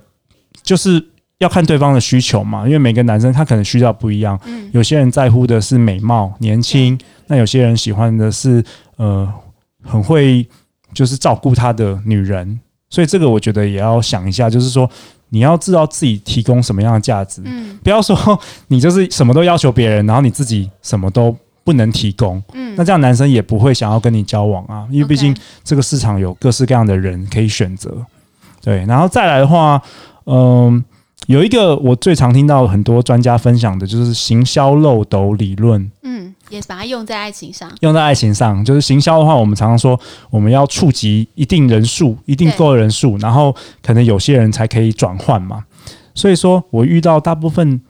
就是要看对方的需求嘛，因为每个男生他可能需要不一样，嗯，有些人在乎的是美貌、年轻。那有些人喜欢的是，呃，很会就是照顾他的女人，所以这个我觉得也要想一下，就是说你要知道自己提供什么样的价值，嗯，不要说你就是什么都要求别人，然后你自己什么都不能提供，嗯，那这样男生也不会想要跟你交往啊，因为毕竟这个市场有各式各样的人可以选择，对，然后再来的话，嗯、呃，有一个我最常听到很多专家分享的就是行销漏斗理论，嗯。也把它用在爱情上，用在爱情上，就是行销的话，我们常常说我们要触及一定人数，一定够的人数，然后可能有些人才可以转换嘛。所以说我遇到大部分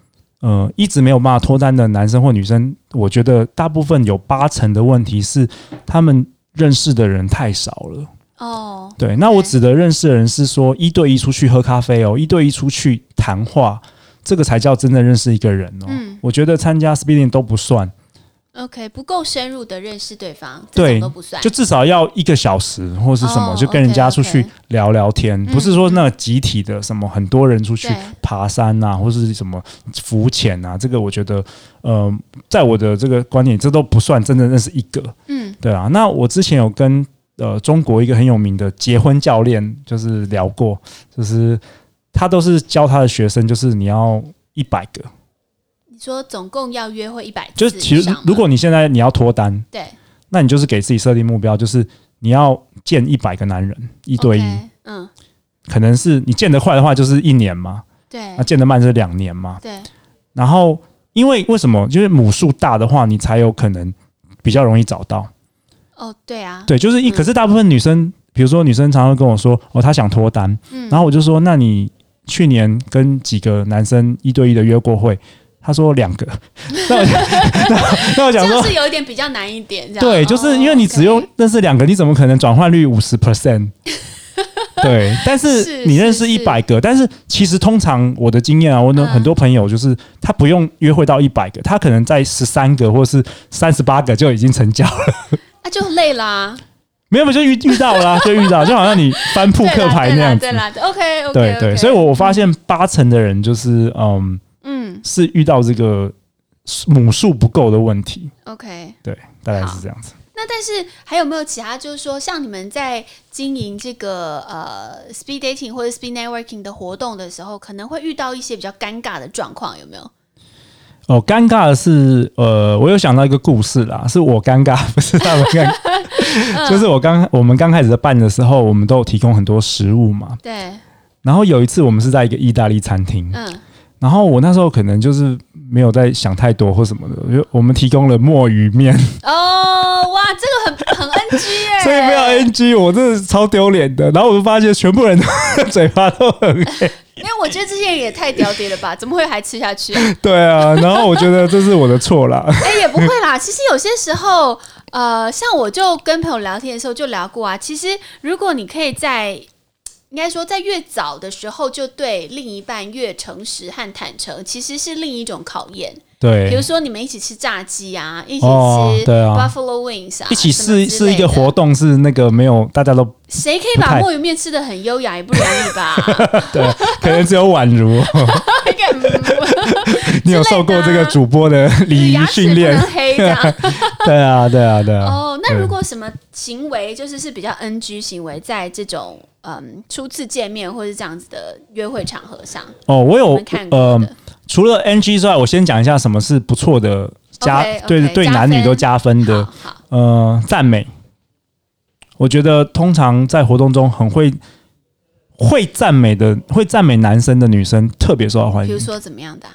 呃一直没有办法脱单的男生或女生，我觉得大部分有八成的问题是他们认识的人太少了。哦，对，那我指的认识的人是说一对一出去喝咖啡哦，一对一出去谈话，这个才叫真正认识一个人哦。嗯，我觉得参加 speeding 都不算。OK，不够深入的认识对方，对，都不算，就至少要一个小时或是什么，oh, 就跟人家出去聊聊天，okay, okay. 不是说那集体的什么很多人出去爬山啊，或是什么浮潜啊，这个我觉得，呃，在我的这个观念，这都不算真正认识一个，嗯，对啊。那我之前有跟呃中国一个很有名的结婚教练就是聊过，就是他都是教他的学生，就是你要一百个。你说总共要约会一百次，就是其实如果你现在你要脱单，对，那你就是给自己设定目标，就是你要见一百个男人一对一，嗯，可能是你见得快的话就是一年嘛，对，那见得慢就是两年嘛，对。然后因为为什么？因为母数大的话，你才有可能比较容易找到。哦，对啊，对，就是一，可是大部分女生，比如说女生常常跟我说，哦，她想脱单，嗯，然后我就说，那你去年跟几个男生一对一的约过会？他说两个，那我那我讲说，是有一点比较难一点，对，就是因为你只用认识两个，你怎么可能转换率五十 percent？对，但是你认识一百个，但是其实通常我的经验啊，我的很多朋友就是他不用约会到一百个，他可能在十三个或是三十八个就已经成交了，那就累啦。没有，没有就遇遇到了，就遇到，就好像你翻扑克牌那样子。对啦，OK，对对，所以我我发现八成的人就是嗯。嗯，是遇到这个母数不够的问题。OK，对，大概是这样子。那但是还有没有其他？就是说，像你们在经营这个呃 speed dating 或者 speed networking 的活动的时候，可能会遇到一些比较尴尬的状况，有没有？哦，尴尬的是，呃，我有想到一个故事啦，是我尴尬，不是他们尴尬。嗯、就是我刚我们刚开始在办的时候，我们都有提供很多食物嘛。对。然后有一次，我们是在一个意大利餐厅。嗯。然后我那时候可能就是没有在想太多或什么的，就我们提供了墨鱼面。哦，NG！所以没有 NG，我真的是超丢脸的。然后我就发现全部人的 嘴巴都很黑。因为我觉得这些人也太屌屌了吧？怎么会还吃下去啊？对啊，然后我觉得这是我的错啦。哎，也不会啦。其实有些时候，呃，像我就跟朋友聊天的时候就聊过啊。其实如果你可以在应该说，在越早的时候就对另一半越诚实和坦诚，其实是另一种考验。对，比如说你们一起吃炸鸡啊，一起吃 Buffalo Wings 啊，一起试试一个活动，是那个没有大家都谁可以把墨鱼面吃得很优雅，也不容易吧？对，可能只有宛如。你有受过这个主播的礼仪训练？黑这样。对啊，对啊，对啊。哦，那如果什么行为就是是比较 NG 行为，在这种嗯初次见面或是这样子的约会场合上？哦，我有看呃。除了 NG 之外，我先讲一下什么是不错的加 okay, okay, 对对男女都加分的。好好呃，赞美，我觉得通常在活动中很会会赞美的，会赞美男生的女生特别受到欢迎。比如说怎么样的、啊？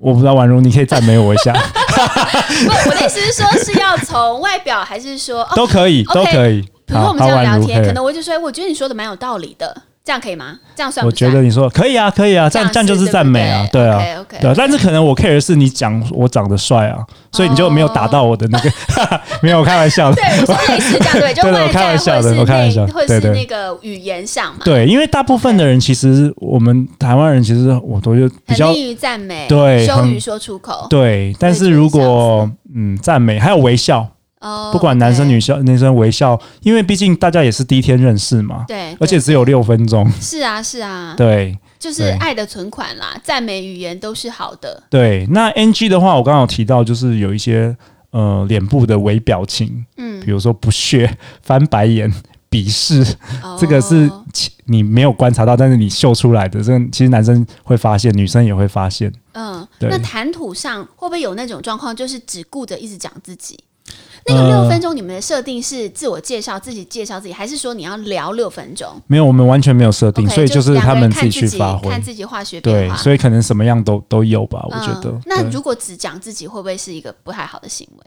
我不知道，宛如你可以赞美我一下。不，我的意思是说，是要从外表，还是说都可以，哦、都可以。比如说我们这样聊天，可能我就说，我觉得你说的蛮有道理的。这样可以吗？这样算不算？我觉得你说可以啊，可以啊，这样这样就是赞美啊，对啊，okay, okay, 对啊。但是可能我 care 的是你讲我长得帅啊，所以你就没有打到我的那个，哦、没有，我开玩笑的。对，我说类似这样，对，就我开玩笑的，我开玩笑，或者是那个语言上嘛。对，因为大部分的人其实我们台湾人其实我都就比较利于赞美，对，羞于说出口。对，但是如果嗯赞美还有微笑。Oh, 不管男生女生，男生微笑，因为毕竟大家也是第一天认识嘛。对，而且只有六分钟。是啊，是啊。对，就是爱的存款啦，赞美语言都是好的。对，那 NG 的话，我刚刚有提到，就是有一些呃脸部的微表情，嗯，比如说不屑、翻白眼、鄙视，oh. 这个是你没有观察到，但是你秀出来的，这个其实男生会发现，女生也会发现。嗯，那谈吐上会不会有那种状况，就是只顾着一直讲自己？那个六分钟，你们的设定是自我介绍、自己介绍自己，还是说你要聊六分钟？没有，我们完全没有设定，okay, 所以就是他们自己去发挥，看自己化学变化。对，所以可能什么样都都有吧，我觉得。嗯、那如果只讲自己，会不会是一个不太好的行为？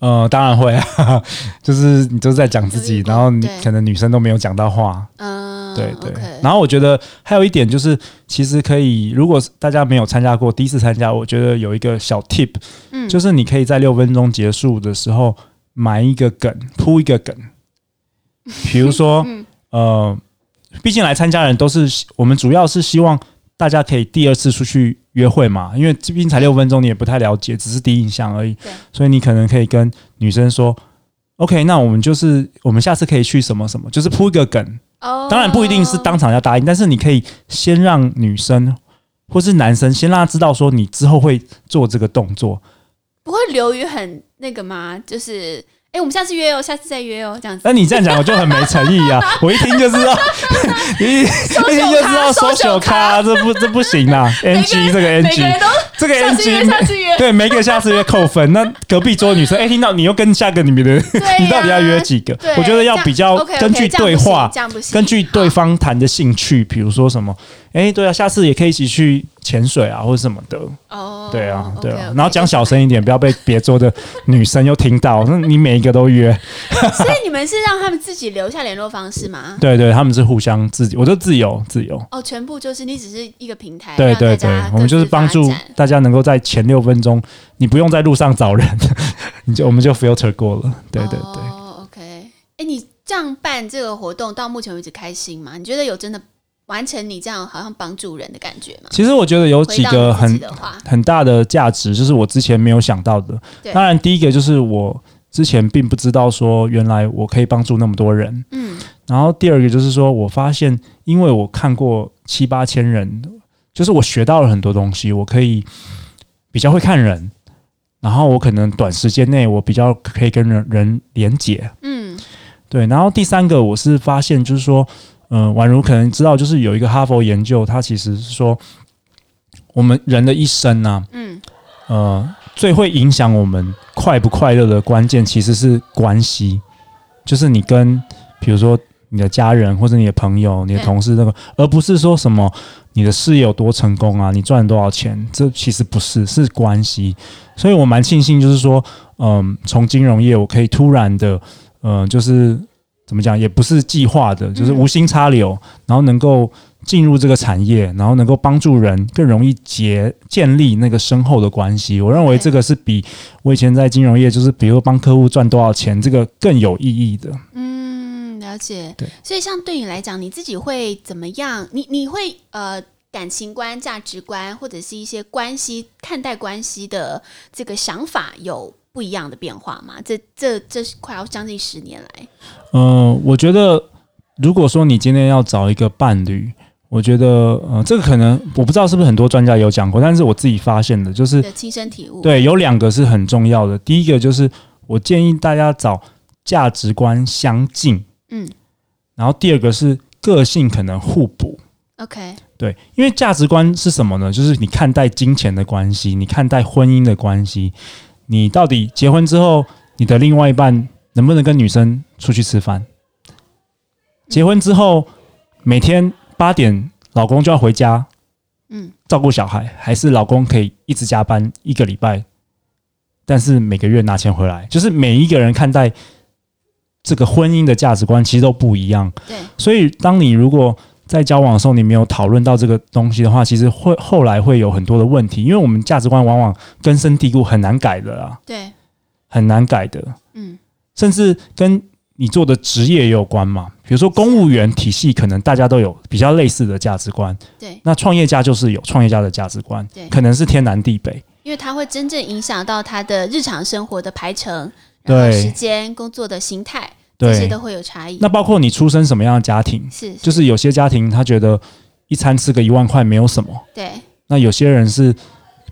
呃，当然会啊，就是你都在讲自己，然后你可能女生都没有讲到话。嗯，对对。然后我觉得还有一点就是，其实可以，如果大家没有参加过，第一次参加，我觉得有一个小 tip，嗯，就是你可以在六分钟结束的时候。埋一个梗，铺一个梗，比如说，嗯、呃，毕竟来参加人都是我们，主要是希望大家可以第二次出去约会嘛，因为这边才六分钟，你也不太了解，只是第一印象而已，对。所以你可能可以跟女生说，OK，那我们就是我们下次可以去什么什么，就是铺一个梗，哦，当然不一定是当场要答应，但是你可以先让女生或是男生先让他知道说你之后会做这个动作。不会流于很那个吗？就是，哎，我们下次约哦，下次再约哦，这样子。那你这样讲，我就很没诚意啊！我一听就知道，一 一听就知道 social 咖，这不这不行啊！NG 这个 NG，这个下次约下次约，对，每个下次约扣分。那隔壁桌女生，哎，听到你又跟下个你们的，你到底要约几个？我觉得要比较根据对话，根据对方谈的兴趣，比如说什么，哎，对啊，下次也可以一起去。潜水啊，或者什么的哦，oh, 对啊，对啊然后讲小声一点，不要被别桌的女生又听到。那你每一个都约，所以你们是让他们自己留下联络方式吗？对对，他们是互相自己，我就自由自由。哦，全部就是你只是一个平台，对对对，我们就是帮助大家能够在前六分钟，你不用在路上找人，你就我们就 filter 过了。对对对。哦，OK，哎，你这样办这个活动到目前为止开心吗？你觉得有真的？完成你这样好像帮助人的感觉吗？其实我觉得有几个很很大的价值，就是我之前没有想到的。当然，第一个就是我之前并不知道说原来我可以帮助那么多人。嗯。然后第二个就是说我发现，因为我看过七八千人，就是我学到了很多东西，我可以比较会看人，然后我可能短时间内我比较可以跟人人连结。嗯。对。然后第三个我是发现，就是说。嗯，宛如可能知道，就是有一个哈佛研究，它其实是说，我们人的一生呢、啊，嗯，呃，最会影响我们快不快乐的关键其实是关系，就是你跟，比如说你的家人或者你的朋友、你的同事那个，而不是说什么你的事业有多成功啊，你赚了多少钱，这其实不是，是关系。所以我蛮庆幸，就是说，嗯，从金融业我可以突然的，嗯，就是。怎么讲也不是计划的，就是无心插柳，嗯、然后能够进入这个产业，然后能够帮助人更容易结建立那个深厚的关系。我认为这个是比我以前在金融业，就是比如帮客户赚多少钱，这个更有意义的。嗯，了解。对，所以像对你来讲，你自己会怎么样？你你会呃感情观、价值观，或者是一些关系看待关系的这个想法有不一样的变化吗？这这这是快要将近十年来。嗯、呃，我觉得，如果说你今天要找一个伴侣，我觉得，呃，这个可能我不知道是不是很多专家有讲过，但是我自己发现的就是亲身体悟。对，有两个是很重要的。第一个就是我建议大家找价值观相近，嗯，然后第二个是个性可能互补。OK，对，因为价值观是什么呢？就是你看待金钱的关系，你看待婚姻的关系。你到底结婚之后，你的另外一半能不能跟女生出去吃饭？结婚之后，每天八点老公就要回家，嗯，照顾小孩，还是老公可以一直加班一个礼拜，但是每个月拿钱回来？就是每一个人看待这个婚姻的价值观其实都不一样。对，所以当你如果在交往的时候，你没有讨论到这个东西的话，其实会后来会有很多的问题，因为我们价值观往往根深蒂固，很难改的啦。对，很难改的。嗯，甚至跟你做的职业也有关嘛。比如说公务员体系，可能大家都有比较类似的价值观。对，那创业家就是有创业家的价值观。对，可能是天南地北，因为他会真正影响到他的日常生活的排程，然后时间、工作的形态。对，这些都会有差异。那包括你出生什么样的家庭，是，是就是有些家庭他觉得一餐吃个一万块没有什么，对。那有些人是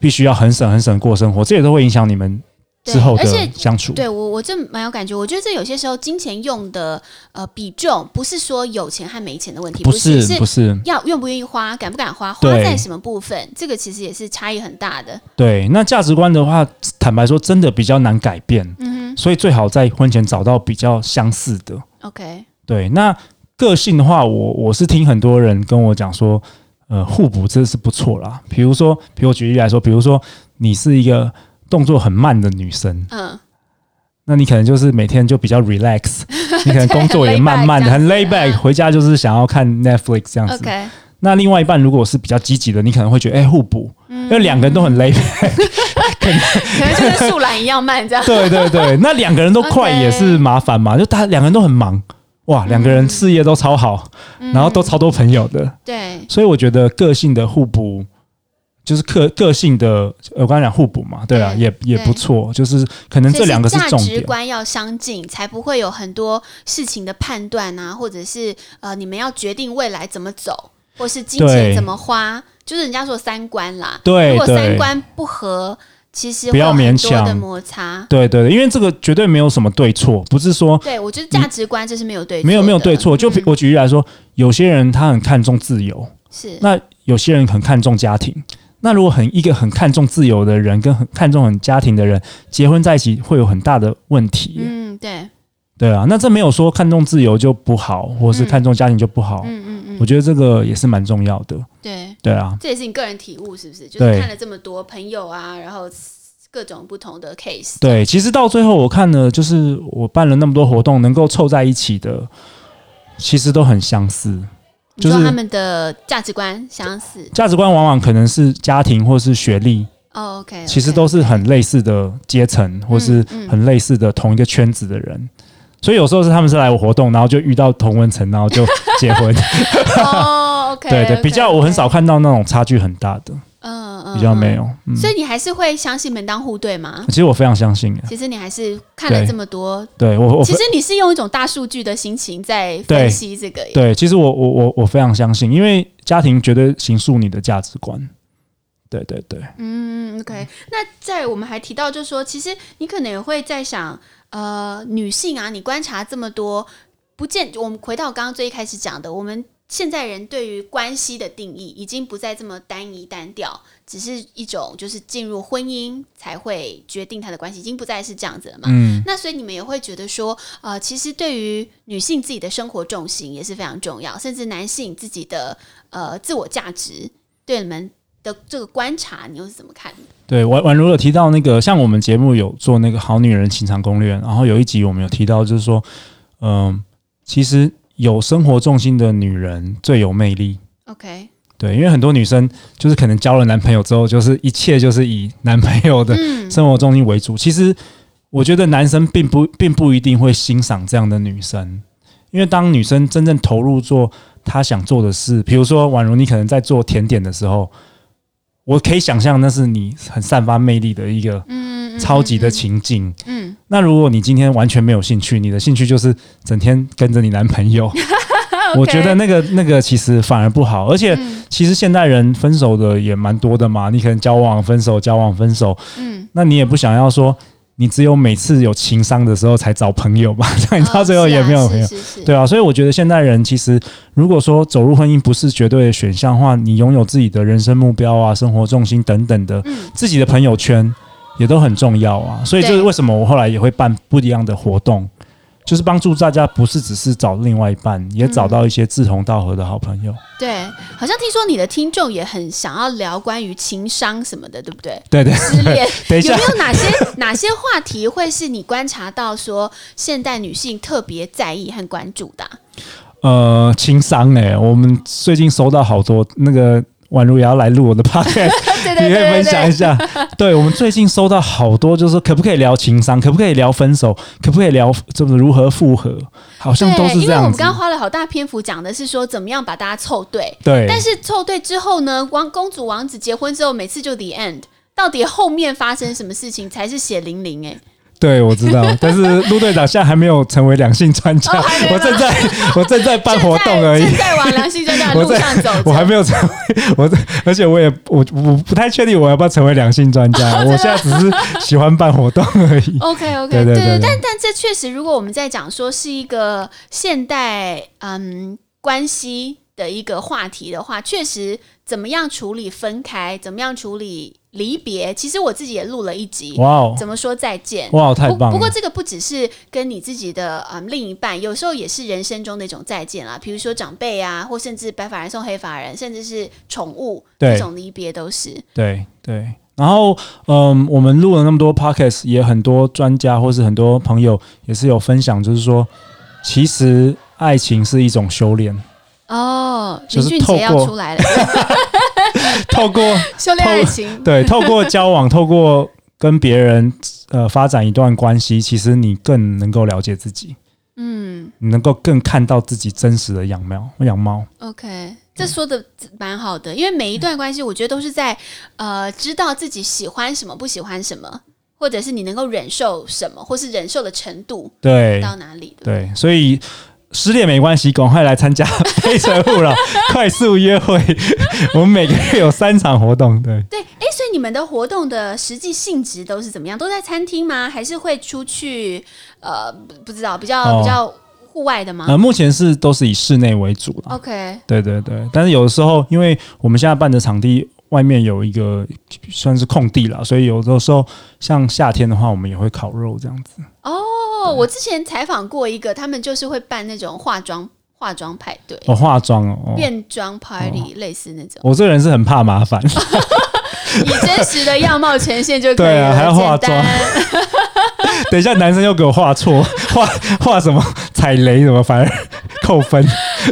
必须要很省很省过生活，这也都会影响你们。之后的相处，对我我这蛮有感觉。我觉得这有些时候金钱用的呃比重，不是说有钱和没钱的问题，不是不是要愿不愿意花，敢不敢花，花在什么部分，这个其实也是差异很大的。对，那价值观的话，坦白说，真的比较难改变。嗯哼，所以最好在婚前找到比较相似的。OK，对，那个性的话，我我是听很多人跟我讲说，呃，互补这是不错啦。比如说，比如我举例来说，比如说你是一个。动作很慢的女生，嗯，那你可能就是每天就比较 relax，你可能工作也慢慢的，很 lay back，回家就是想要看 Netflix 这样子。Okay. 那另外一半如果是比较积极的，你可能会觉得哎、欸、互补，嗯、因为两个人都很 back，可 能可能就跟树懒一样慢这样。对对对，那两个人都快也是麻烦嘛.就他两个人都很忙，哇，两个人事业都超好，嗯、然后都超多朋友的，对，所以我觉得个性的互补。就是个个性的，我刚才讲互补嘛，对啊，对也也不错。就是可能这两个是重点，价值观要相近，才不会有很多事情的判断啊，或者是呃，你们要决定未来怎么走，或是金钱怎么花，就是人家说三观啦。对，如果三观不合，其实不要勉强的摩擦。对对对，因为这个绝对没有什么对错，不是说。对，我觉得价值观就是没有对错，没有没有对错。就我举例来说，嗯、有些人他很看重自由，是那有些人很看重家庭。那如果很一个很看重自由的人，跟很看重很家庭的人结婚在一起，会有很大的问题。嗯，对，对啊，那这没有说看重自由就不好，或是看重家庭就不好。嗯，我觉得这个也是蛮重要的。对，对啊，这也是你个人体悟，是不是？就是看了这么多朋友啊，然后各种不同的 case。对，其实到最后我看了，就是我办了那么多活动，能够凑在一起的，其实都很相似。就是他们的价值观相似，价值观往往可能是家庭或是学历。哦，OK，其实都是很类似的阶层，或是很类似的同一个圈子的人。所以有时候是他们是来我活动，然后就遇到同文层，然后就结婚。哦，OK，对对，比较我很少看到那种差距很大的。嗯嗯，比较没有。所以你还是会相信门当户对吗？其实我非常相信。其实你还是看了这么多，对我，其实你是用一种大数据的心情在分析这个。对，其实我我我我非常相信，因为家庭绝对形塑你的价值观。对对对。嗯，OK。那在我们还提到，就是说，其实你可能也会在想，呃，女性啊，你观察这么多，不见我们回到刚刚最一开始讲的，我们。现在人对于关系的定义已经不再这么单一单调，只是一种就是进入婚姻才会决定他的关系，已经不再是这样子了嘛。嗯，那所以你们也会觉得说，呃，其实对于女性自己的生活重心也是非常重要，甚至男性自己的呃自我价值，对你们的这个观察，你又是怎么看的？对，宛宛如有提到那个，像我们节目有做那个好女人情场攻略，然后有一集我们有提到，就是说，嗯、呃，其实。有生活重心的女人最有魅力。OK，对，因为很多女生就是可能交了男朋友之后，就是一切就是以男朋友的生活重心为主。嗯、其实我觉得男生并不并不一定会欣赏这样的女生，因为当女生真正投入做她想做的事，比如说宛如你可能在做甜点的时候，我可以想象那是你很散发魅力的一个超级的情境。嗯。嗯那如果你今天完全没有兴趣，你的兴趣就是整天跟着你男朋友 我觉得那个那个其实反而不好。而且其实现代人分手的也蛮多的嘛，你可能交往分手，交往分手，嗯，那你也不想要说你只有每次有情商的时候才找朋友吧？那你到最后也没有朋友，对啊。所以我觉得现代人其实如果说走入婚姻不是绝对的选项的话，你拥有自己的人生目标啊、生活重心等等的，嗯、自己的朋友圈。也都很重要啊，所以这是为什么我后来也会办不一样的活动，对就是帮助大家不是只是找另外一半，也找到一些志同道合的好朋友。对，好像听说你的听众也很想要聊关于情商什么的，对不对？对对，失恋，等一下，有没有哪些哪些话题会是你观察到说现代女性特别在意和关注的啊？呃，情商哎，我们最近收到好多那个。宛如也要来录我的 podcast，你可以分享一下。对，我们最近收到好多，就是说可不可以聊情商，可不可以聊分手，可不可以聊就是如何复合，好像都是这样。因为我们刚刚花了好大篇幅讲的是说怎么样把大家凑对，对。但是凑对之后呢，王公主王子结婚之后，每次就 the end，到底后面发生什么事情才是血淋淋哎。对，我知道，但是陆队长现在还没有成为两性专家，哦、我正在我正在办活动而已，正在往两性专家的路上走，我，我还没有成为我，而且我也我我不太确定我要不要成为两性专家，哦、我现在只是喜欢办活动而已。OK OK，对对对，对，但但这确实，如果我们在讲说是一个现代嗯关系的一个话题的话，确实怎么样处理分开，怎么样处理。离别，其实我自己也录了一集。哇怎么说再见？哇，太棒了！不过这个不只是跟你自己的嗯另一半，有时候也是人生中的一种再见啦。比如说长辈啊，或甚至白发人送黑发人，甚至是宠物，这种离别都是。对对。然后嗯，我们录了那么多 podcast，也很多专家或是很多朋友也是有分享，就是说，其实爱情是一种修炼。哦，林俊杰要出来了。透过 修炼爱情，对，透过 交往，透过跟别人呃发展一段关系，其实你更能够了解自己，嗯，你能够更看到自己真实的样貌样貌。OK，这说的蛮好的，因为每一段关系，我觉得都是在呃知道自己喜欢什么，不喜欢什么，或者是你能够忍受什么，或是忍受的程度对到哪里对，对，所以。失恋没关系，赶快来参加 《非诚勿扰》快速约会。我们每个月有三场活动，对对。哎，所以你们的活动的实际性质都是怎么样？都在餐厅吗？还是会出去？呃，不知道，比较、哦、比较户外的吗？呃，目前是都是以室内为主了。OK，对对对。但是有的时候，因为我们现在办的场地外面有一个算是空地了，所以有的时候像夏天的话，我们也会烤肉这样子。哦，我之前采访过一个，他们就是会办那种化妆化妆派对，哦，化妆哦，变装 party，哦，类似那种。我这个人是很怕麻烦，以真实的样貌呈现就可以了，对啊，还要化妆。等一下，男生又给我画错，画画什么踩雷什么，反而 扣分。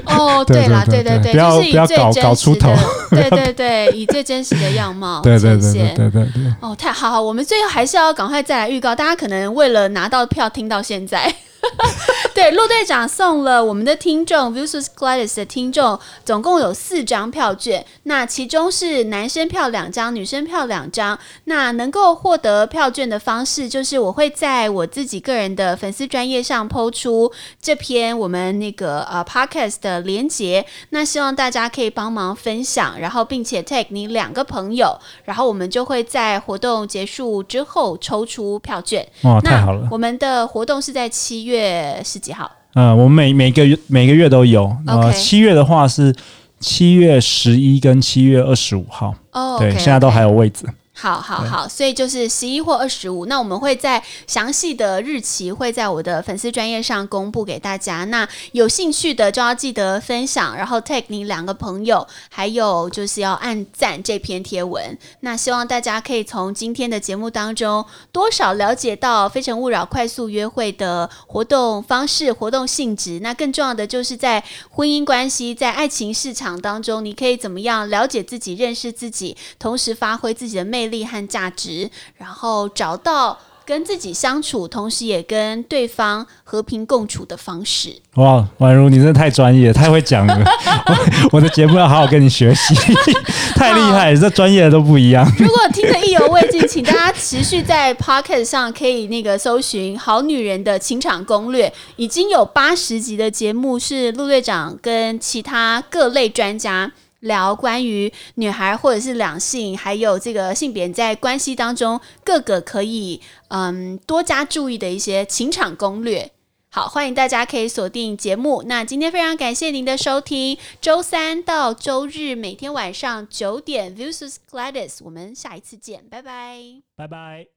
哦，对啦，对对对，不要就是不要搞搞出头。对对对，以最真实的样貌对对对对对对。哦，太好，好，我们最后还是要赶快再来预告，大家可能为了拿到票听到现在。对，陆队长送了我们的听众 Viewsus Gladys 的听众，总共有四张票券。那其中是男生票两张，女生票两张。那能够获得票券的方式，就是我会在我自己个人的粉丝专业上 PO 出这篇我们那个呃 Podcast 的连接。那希望大家可以帮忙分享，然后并且 tag 你两个朋友，然后我们就会在活动结束之后抽出票券。哇，太好了！我们的活动是在七月。月十几号？嗯、呃，我们每每个月每个月都有。呃，okay. 七月的话是七月十一跟七月二十五号。哦、oh. 对，现在都还有位置。好好好，所以就是十一或二十五，那我们会在详细的日期会在我的粉丝专业上公布给大家。那有兴趣的就要记得分享，然后 take 你两个朋友，还有就是要按赞这篇贴文。那希望大家可以从今天的节目当中多少了解到《非诚勿扰》快速约会的活动方式、活动性质。那更重要的就是在婚姻关系、在爱情市场当中，你可以怎么样了解自己、认识自己，同时发挥自己的魅力。力和价值，然后找到跟自己相处，同时也跟对方和平共处的方式。哇，宛如，你真的太专业，太会讲了。我，我的节目要好好跟你学习，太厉害，这专业的都不一样。如果听得意犹未尽，请大家持续在 Podcast 上可以那个搜寻《好女人的情场攻略》，已经有八十集的节目，是陆队长跟其他各类专家。聊关于女孩或者是两性，还有这个性别在关系当中各个可以嗯多加注意的一些情场攻略。好，欢迎大家可以锁定节目。那今天非常感谢您的收听，周三到周日每天晚上九点，Viewsus Gladys，我们下一次见，拜拜，拜拜。